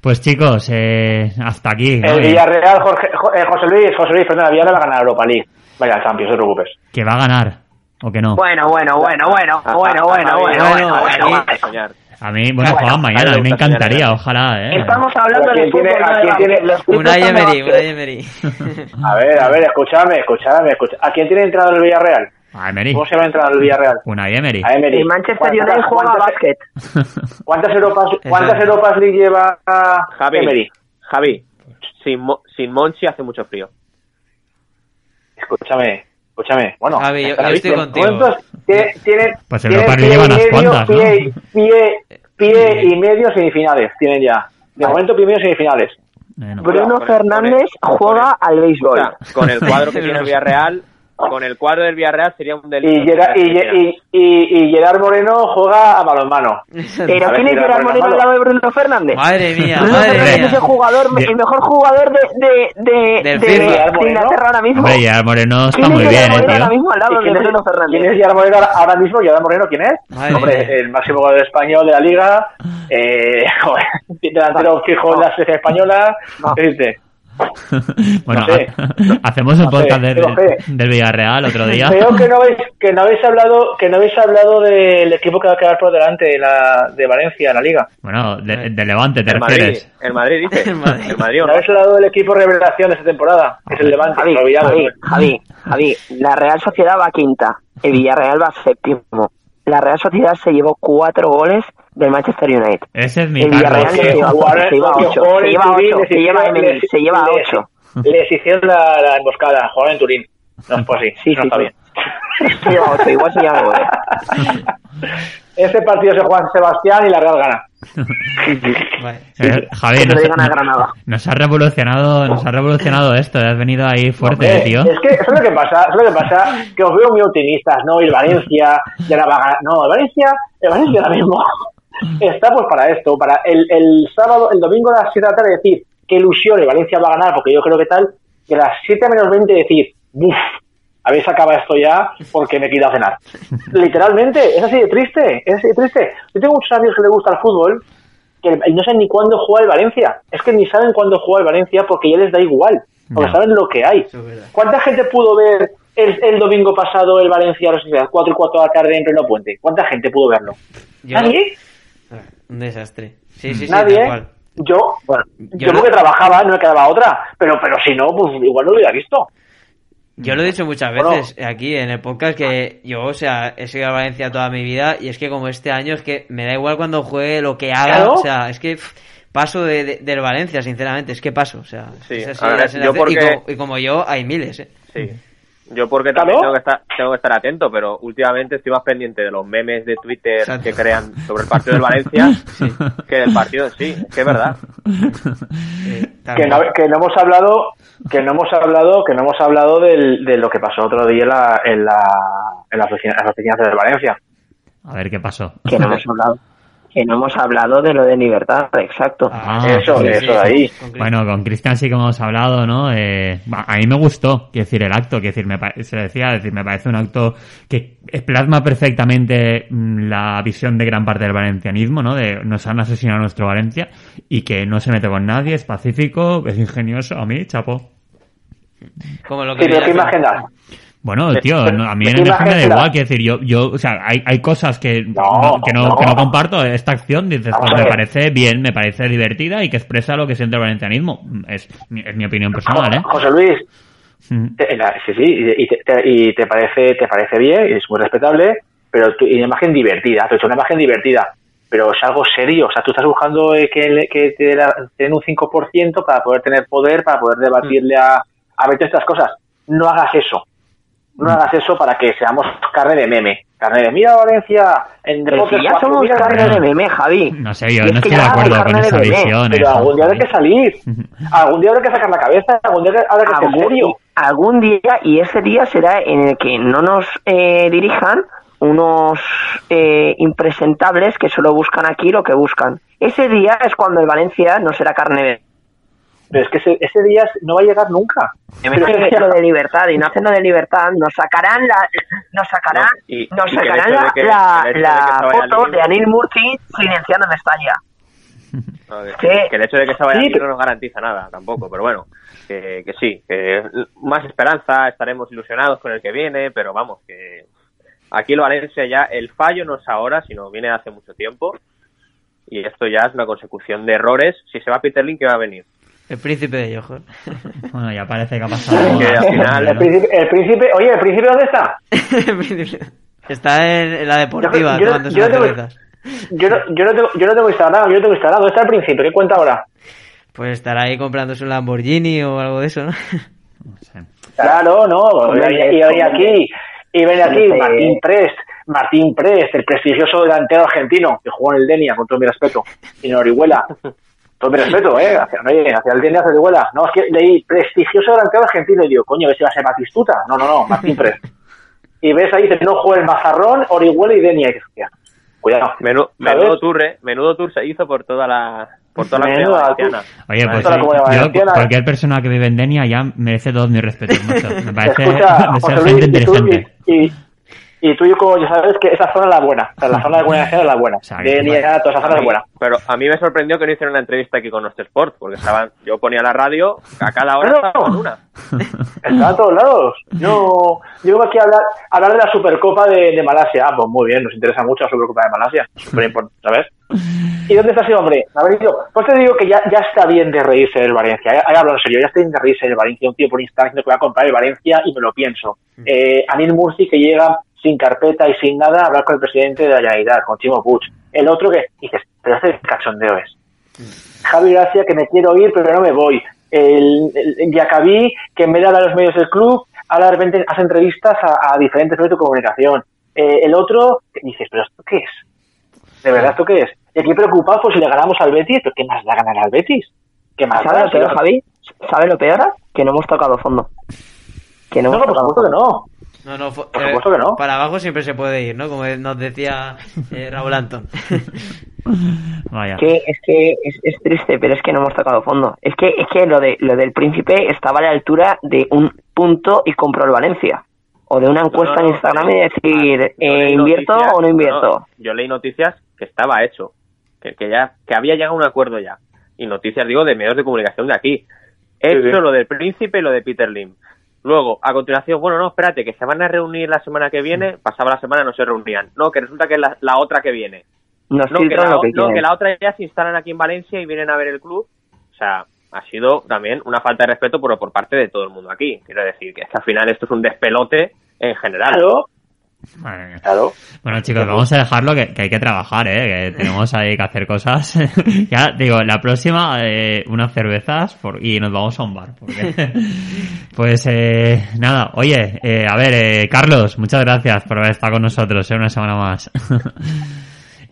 Pues chicos, eh, hasta aquí. ¿no? El Villarreal, Jorge, eh, José Luis, José Luis, perdona, Villarreal va a ganar Europa League. Vaya, Champions, no te preocupes. Que va a ganar, o que no. Bueno, bueno, bueno, bueno, bueno, bueno, bueno, bueno, bueno. A mí, bueno, Bueno, juegan mañana, a mí me encantaría, soñar. ojalá, ¿eh? Estamos hablando ¿A quién del tiene- fútbol, a de quién tiene- Una de Emery, una. Emery. A ver, a ver, escúchame, escúchame, escúchame. ¿A quién tiene entrado el Villarreal? A Emery. ¿Cómo se llama entrado el Villarreal? Una Emery. A Emery. El Manchester ¿Cuántas- United juega básquet. ¿Cuántas Europas, cuántas. Europas League lleva Javi, Emery? Javi, sin, Mo- sin Monchi hace mucho frío. Escúchame, escúchame. Bueno, Javi, yo- yo estoy vista. contigo. ¿Cuántos tiene- tienen? Pues Europa League pie lleva y unas medio, cuantas, ¿no? Pie, pie, pie y medio semifinales tienen ya. De momento, primero semifinales. Bueno. Bruno con el- Fernández el- juega al béisbol. con el cuadro que tiene el Villarreal, con el cuadro del Villarreal sería un delito. Y, Gerard, y, y, y, y Gerard Moreno juega a balonmano. Pero ¿quién es era Gerard Moreno al lado de Bruno Fernández? Madre mía, Bruno madre Fernández mía. es el jugador, De- el mejor jugador de, de, de, de- Gerard. Inglaterra ahora mismo. Hombre, ya Moreno está ¿Quién muy es bien, Gerard eh, Moreno ahora tío. mismo al lado ¿Y de ¿Quién es, Bruno quién Fernández? es Gerard Moreno ahora, mismo? ¿Gerard Moreno quién es? Madre Hombre, mía. el máximo jugador español de la liga, eh, joder, delantero fijo en la selección española. ¿Qué dices? bueno, No sé. ha- hacemos un No podcast del Villarreal otro día. Veo que no habéis, que no habéis hablado, que no habéis hablado del equipo que va a quedar por delante de, la, de Valencia en la liga. Bueno, de, de Levante, ¿te El Madrid, el Madrid dice. El Madrid. El Madrid, ¿o No no? habéis hablado del equipo revelación de esta temporada, que es el Levante, Javi, olvidado. Javi, Javi, Javi, la Real Sociedad va quinta, el Villarreal va séptimo. La Real Sociedad se llevó cuatro goles del Manchester United. Ese es mi El Villarreal se lleva, se ocho, jugaron se en lleva les se lleva hicieron- Emery, les- se lleva les- ocho. Les hicieron la, la emboscada, jugaron en Turín. No, pues sí, Sí, no sí, está sí. bien. Se lleva ocho, igual se lleva nueve. ese partido se juega en Sebastián y la Real gana. Eh, Javier, nos, nos, ha revolucionado, nos ha revolucionado esto. Has venido ahí fuerte, tío. Es que eso es lo que pasa, es lo que pasa, que os veo muy optimistas, ¿no? Y Valencia ya la va a No, el Valencia, el Valencia ahora mismo está pues para esto, para el, el sábado, el domingo a las 7 de la tarde decir qué ilusión el Valencia va a ganar, porque yo creo que tal, que a las 7 menos 20 decir, buf, a ver si acaba esto ya porque me quiero cenar. Literalmente, es así de triste, es así de triste. Yo tengo muchos amigos que les gusta el fútbol que no saben ni cuándo juega el Valencia. Es que ni saben cuándo juega el Valencia porque ya les da igual, porque saben lo que hay. ¿Cuánta gente pudo ver el, domingo pasado el Valencia a las 4 y 4 de la tarde en pleno puente? ¿Cuánta gente pudo verlo? ¿Nadie? Un desastre. Sí, sí, sí. Nadie. Yo, bueno, yo, yo porque trabajaba, no me quedaba otra, pero, pero si no, pues igual no lo hubiera visto. Yo lo he dicho muchas veces aquí en el podcast que yo, o sea, he seguido a Valencia toda mi vida y es que como este año es que me da igual cuando juegue lo que haga, o sea, es que paso de, del Valencia, sinceramente, es que paso, o sea, y, como, yo hay miles, ¿eh? Sí. Yo porque también tengo que, estar, tengo que estar atento, pero últimamente estoy más pendiente de los memes de Twitter que crean sobre el partido del Valencia que del partido sí, que es verdad. que, no, que no hemos hablado que no hemos hablado que no hemos hablado del, de lo que pasó otro día en la en la en las oficinas de Valencia. A ver qué pasó. Que no hemos hablado que no hemos hablado de lo de libertad, exacto. Ah, eso, eso de ahí. Bueno, con Cristian sí que hemos hablado, ¿no? Eh, a mí me gustó, quiero decir, el acto, quiero decir, me se decía, decir, me parece un acto que plasma perfectamente mm, la visión de gran parte del valencianismo, ¿no? De nos han asesinado a nuestro Valencia y que no se mete con nadie, es pacífico, es ingenioso, a mí, chapo. Como lo que sí, ¿qué imagen bueno, tío, a mí en me da igual, quiero decir, yo, yo, o sea, hay, hay cosas que no, que, no, que no comparto, esta acción, dices, pues me parece bien, me parece divertida y que expresa lo que siente el valencianismo. Es, es mi opinión personal, ¿eh? José Luis, mm. sí, sí, y, te, y te parece, te parece bien, y es muy respetable, pero tu, y una imagen divertida, te he hecho una imagen divertida, pero es algo serio, o sea, tú estás buscando que, que te den un 5% para poder tener poder, para poder debatirle a, a ver estas cosas. No hagas eso no hagas eso para que seamos carne de meme. Carne de mira Valencia en deportes. ya somos carne de meme, Javi. No sé, yo no estoy de acuerdo con esa visión. Pero algún día habrá que salir. algún día habrá que sacar la cabeza. Algún día habrá que ser serio. Algún día, y ese día será en el que no nos eh, dirijan unos eh, impresentables que solo buscan aquí lo que buscan. Ese día es cuando el Valencia no será carne de pero es que ese, ese día no va a llegar nunca. lo de libertad y no hacen lo de libertad, nos sacarán la, nos sacarán, nos sacarán la, la, foto de, Anil Murphy silenciando en España. que, el hecho de que se vaya no nos garantiza nada tampoco, pero bueno, que, que sí, que más esperanza, estaremos ilusionados con el que viene, pero vamos, que aquí lo Valencia ya, el fallo no es ahora, sino viene hace mucho tiempo, y esto ya es una consecución de errores. Si se va Peter Link, ¿qué va a venir? El príncipe de Johor. Bueno, ya parece que ha pasado. que al final, el, príncipe, el, príncipe, oye, ¿el príncipe dónde está? está en, la deportiva yo, tomando yo, yo, tengo, yo, no, yo, no tengo, yo no tengo instalado, yo no tengo instalado. ¿Dónde está el príncipe? ¿Qué cuenta ahora? Pues estará ahí comprándose un Lamborghini o algo de eso, ¿no? no sé. Claro, no. Y hoy aquí, y ven aquí Martín Prest, Martín Prest, el prestigioso delantero argentino que jugó en el Denia, con todo mi respeto, y en Orihuela. Todo mi respeto, ¿eh? Hacia, hacia el Denia, hacia Orihuela. No, es que leí prestigioso delantero argentino y digo, coño, a ver si va a ser Batistuta. No, no, no, Martín Prest. y ves ahí, dice, no juega el Mazarrón, Orihuela y Denia. Y cuidado. Menudo, menudo tour, ¿eh? Menudo tour se hizo por toda la, por toda la comunidad Oye, pues sí, cualquier persona que vive en Denia ya merece todo mi respeto. Me parece de ser gente inteligente. Y, y, tú y yo, ya sabes que esa zona es la buena. O sea, la zona de buena es la buena. Denia, toda esa zona es buena. Pero a mí me sorprendió que no hicieron una entrevista aquí con nuestro Sport, porque estaban, yo ponía la radio, a cada hora no, estaba una. Estaba a todos lados. Yo, yo aquí a hablar, hablar de la Supercopa de, de Malasia. Ah, pues muy bien, nos interesa mucho la Supercopa de Malasia. Súper importante, ¿sabes? ¿Y dónde está ese hombre? Pues te digo que ya, ya está bien de reírse del Valencia. Ahí hablo en serio, ya está bien de reírse del Valencia. Un tío por Instagram que va a comprar el Valencia y me lo pienso. Mm. Eh, Anil Murci que llega sin carpeta y sin nada hablar con el presidente de la Generalitat, con Chimo Puig. El otro que dices, pero este cachondeo es. Javi Gracia que me quiero ir pero no me voy. El, el, Yacabí que en vez de hablar a los medios del club, ahora de repente hace entrevistas a, diferentes medios de comunicación. Eh, el otro, que dices, pero ¿esto qué es? ¿De verdad esto qué es? Y aquí preocupados pues si le ganamos al Betis, ¿pero qué más da ganar al Betis? ¿Qué más ¿Sabes da? lo peor, Javi? ¿Sabes lo peor? Que no hemos tocado fondo. Que no, No, hemos no, por supuesto que no. No, no, Por supuesto que no. Para abajo siempre se puede ir, ¿no? Como nos decía eh, Raúl Antón. Vaya. Que es que es, es triste, pero es que no hemos tocado fondo. Es que es que lo de lo del príncipe estaba a la altura de un punto y compro el Valencia. O de una encuesta No, no, en Instagram y no. decir, eh, ¿invierto noticias- o no invierto? no, yo leí noticias que estaba hecho, que, que ya que había llegado a un acuerdo ya. Y noticias, digo, de medios de comunicación de aquí. Hecho sí. lo del príncipe y lo de Peter Lim. Luego, a continuación, bueno, no, espérate, que se van a reunir la semana que viene. Pasaba la semana, no se reunían. No, que resulta que es la, la otra que viene. Nos No que, la, lo que no, que la otra ya se instalan aquí en Valencia y vienen a ver el club. O sea, ha sido también una falta de respeto por, por parte de todo el mundo aquí. Quiero decir que, es que al final esto es un despelote en general. Claro, Claro. Bueno, chicos, vamos a dejarlo que, que hay que trabajar, ¿eh? Que tenemos ahí que hacer cosas. ya, digo, la próxima, eh, unas cervezas por- y nos vamos a un bar. Porque... pues, eh, nada, oye, eh, a ver, eh, Carlos, muchas gracias por haber estado con nosotros, ¿eh? Una semana más.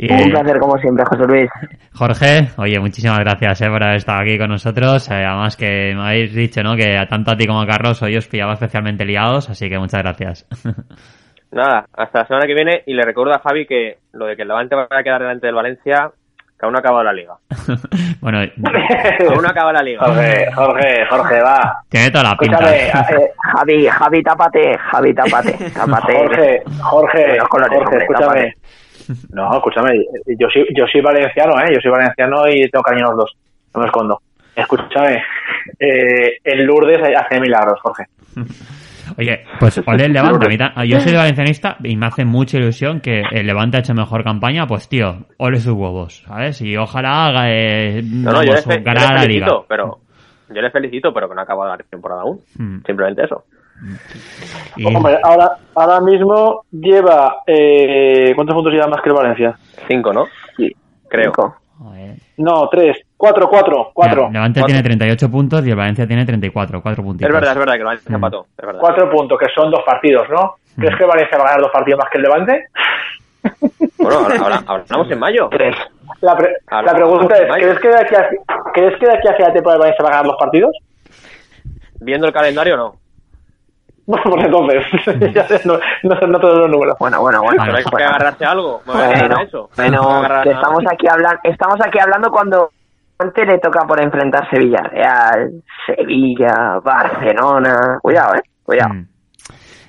Y, Un placer como siempre, José Luis. Jorge, oye, muchísimas gracias eh, por haber estado aquí con nosotros. Eh, además que me habéis dicho, ¿no? Que tanto a ti como a Carlos hoy os pillaba especialmente liados, así que muchas gracias. Nada, hasta la semana que viene. Y le recuerdo a Javi que lo de que el Levante va a quedar delante del Valencia, que aún no ha acabado la liga. bueno, Aún no acaba la liga. Jorge, Jorge, Jorge, va. tiene toda la pinta. Escúchame, eh, Javi, Javi, tápate, Javi, tápate, tápate. Jorge, Jorge, colores, Jorge, hombre, escúchame. No, escúchame, yo soy, yo soy valenciano, ¿eh? Yo soy valenciano y tengo cariño a los dos. No me escondo. Escúchame, eh, el Lourdes hace milagros, Jorge. Oye, pues ole el Levante. A mí ta- yo soy valencianista y me hace mucha ilusión que el Levante ha hecho mejor campaña. Pues tío, ole sus huevos, ¿sabes? Y ojalá haga, eh, No, no, yo le, vamos, fe- yo ganar le la liga. felicito, pero yo le felicito, pero que no ha acabado la temporada aún. Mm. Simplemente eso. Y- Hombre, ahora, ahora mismo lleva. Eh, ¿Cuántos puntos lleva más que el Valencia? Cinco, ¿no? Sí. Creo. Cinco. No, tres, cuatro, cuatro, cuatro. Mira, Levante Cuatro. tiene 38 puntos y el Valencia tiene 34, 4 puntitos. Es verdad, es verdad que el Valencia Mm. empató. Es verdad. Cuatro puntos, que son dos partidos, ¿no? ¿Crees que el Valencia va a ganar dos partidos más que el Levante? Bueno, ahora, ahora- hablamos en mayo. Tres. La, pre- Ahora, la pregunta es. ¿crees que, de aquí a, ¿crees que de aquí hacia la temporada el Valencia va a ganar los partidos? Viendo el calendario, no. Bueno, pues entonces, ya sé, no, no, no todos los números. Bueno, bueno, bueno. Pero hay que bueno. agarrarse a algo. A Bueno, a a bueno, a- estamos aquí hablando, estamos aquí hablando cuando antes le toca por enfrentar Sevilla Real, Sevilla, Barcelona. Cuidado, eh, cuidado. Mm.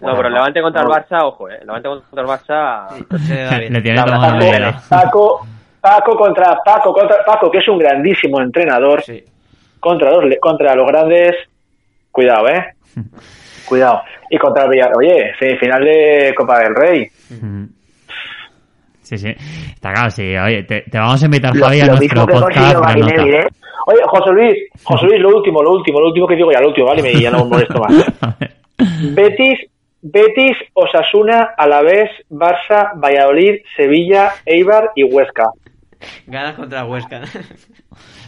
No, pero el Levante contra el Barça, ojo, eh. Levante contra el Barça. Le tiene tomado Paco. Paco, Paco contra Paco contra Paco, que es un grandísimo entrenador Sí. contra los contra los grandes. Cuidado, eh. Cuidado. Y contra el Villarreal. Oye, semifinal de Copa del Rey. Mm. Sí, sí. Está claro, sí. Oye, te, te vamos a invitar, Javi, a nuestro podcast. ¿eh? Oye, José Luis, José Luis, lo último, lo último, lo último que digo ya, lo último, ¿vale? Y ya no me molesto más. Ver. Betis, Betis, Osasuna, Alavés, Barça, Valladolid, Sevilla, Eibar y Huesca. Ganas contra Huesca.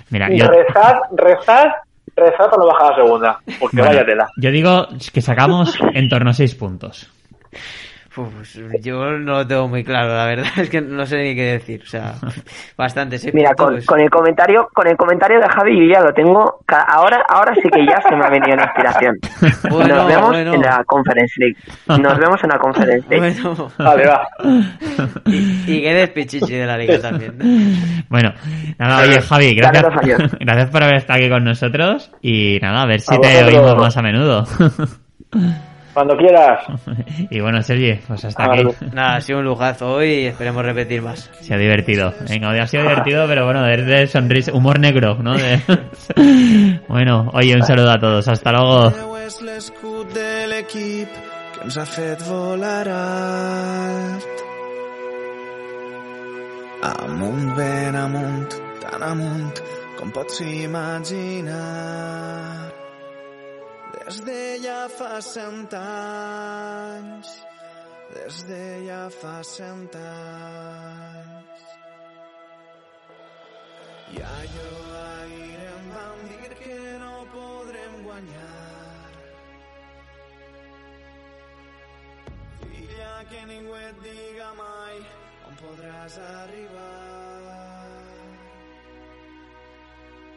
Mira, Y yo, rezad, rezad, rezad para no bajar a la segunda, porque bueno, vaya tela. yo digo que sacamos en torno a 6 puntos. Pues, yo no lo tengo muy claro, la verdad es que no sé ni qué decir. O sea, bastante. seis Mira, con, pues, con el comentario, con el comentario de Javi yo ya lo tengo. Ahora, ahora sí que ya se me ha venido la inspiración. Bueno, Nos vemos bueno. en la Conference League. Nos vemos en la Conference League. Bueno, Vale, va. y, y que despichichi de la liga también. Bueno, nada, oye, Javi, gracias, gracias por haber estado aquí con nosotros y nada, a ver si A te vosotros. oímos más a menudo. Cuando quieras. y bueno, Sergi, pues hasta aquí. Nada, ha sido un lujazo hoy y esperemos repetir más. Se ha divertido. Venga, hoy ha sido divertido, pero bueno, es de sonrisa, humor negro, ¿no? De- bueno, oye, un saludo a todos. Hasta luego. De. Amunt, ben amunt, tan amunt com pots imaginar. Des de ja fa cent anys, des de ja fa cent anys. I allò ahir em van dir que no podrem guanyar. Filla, que ningú et diga mai em podràs arribar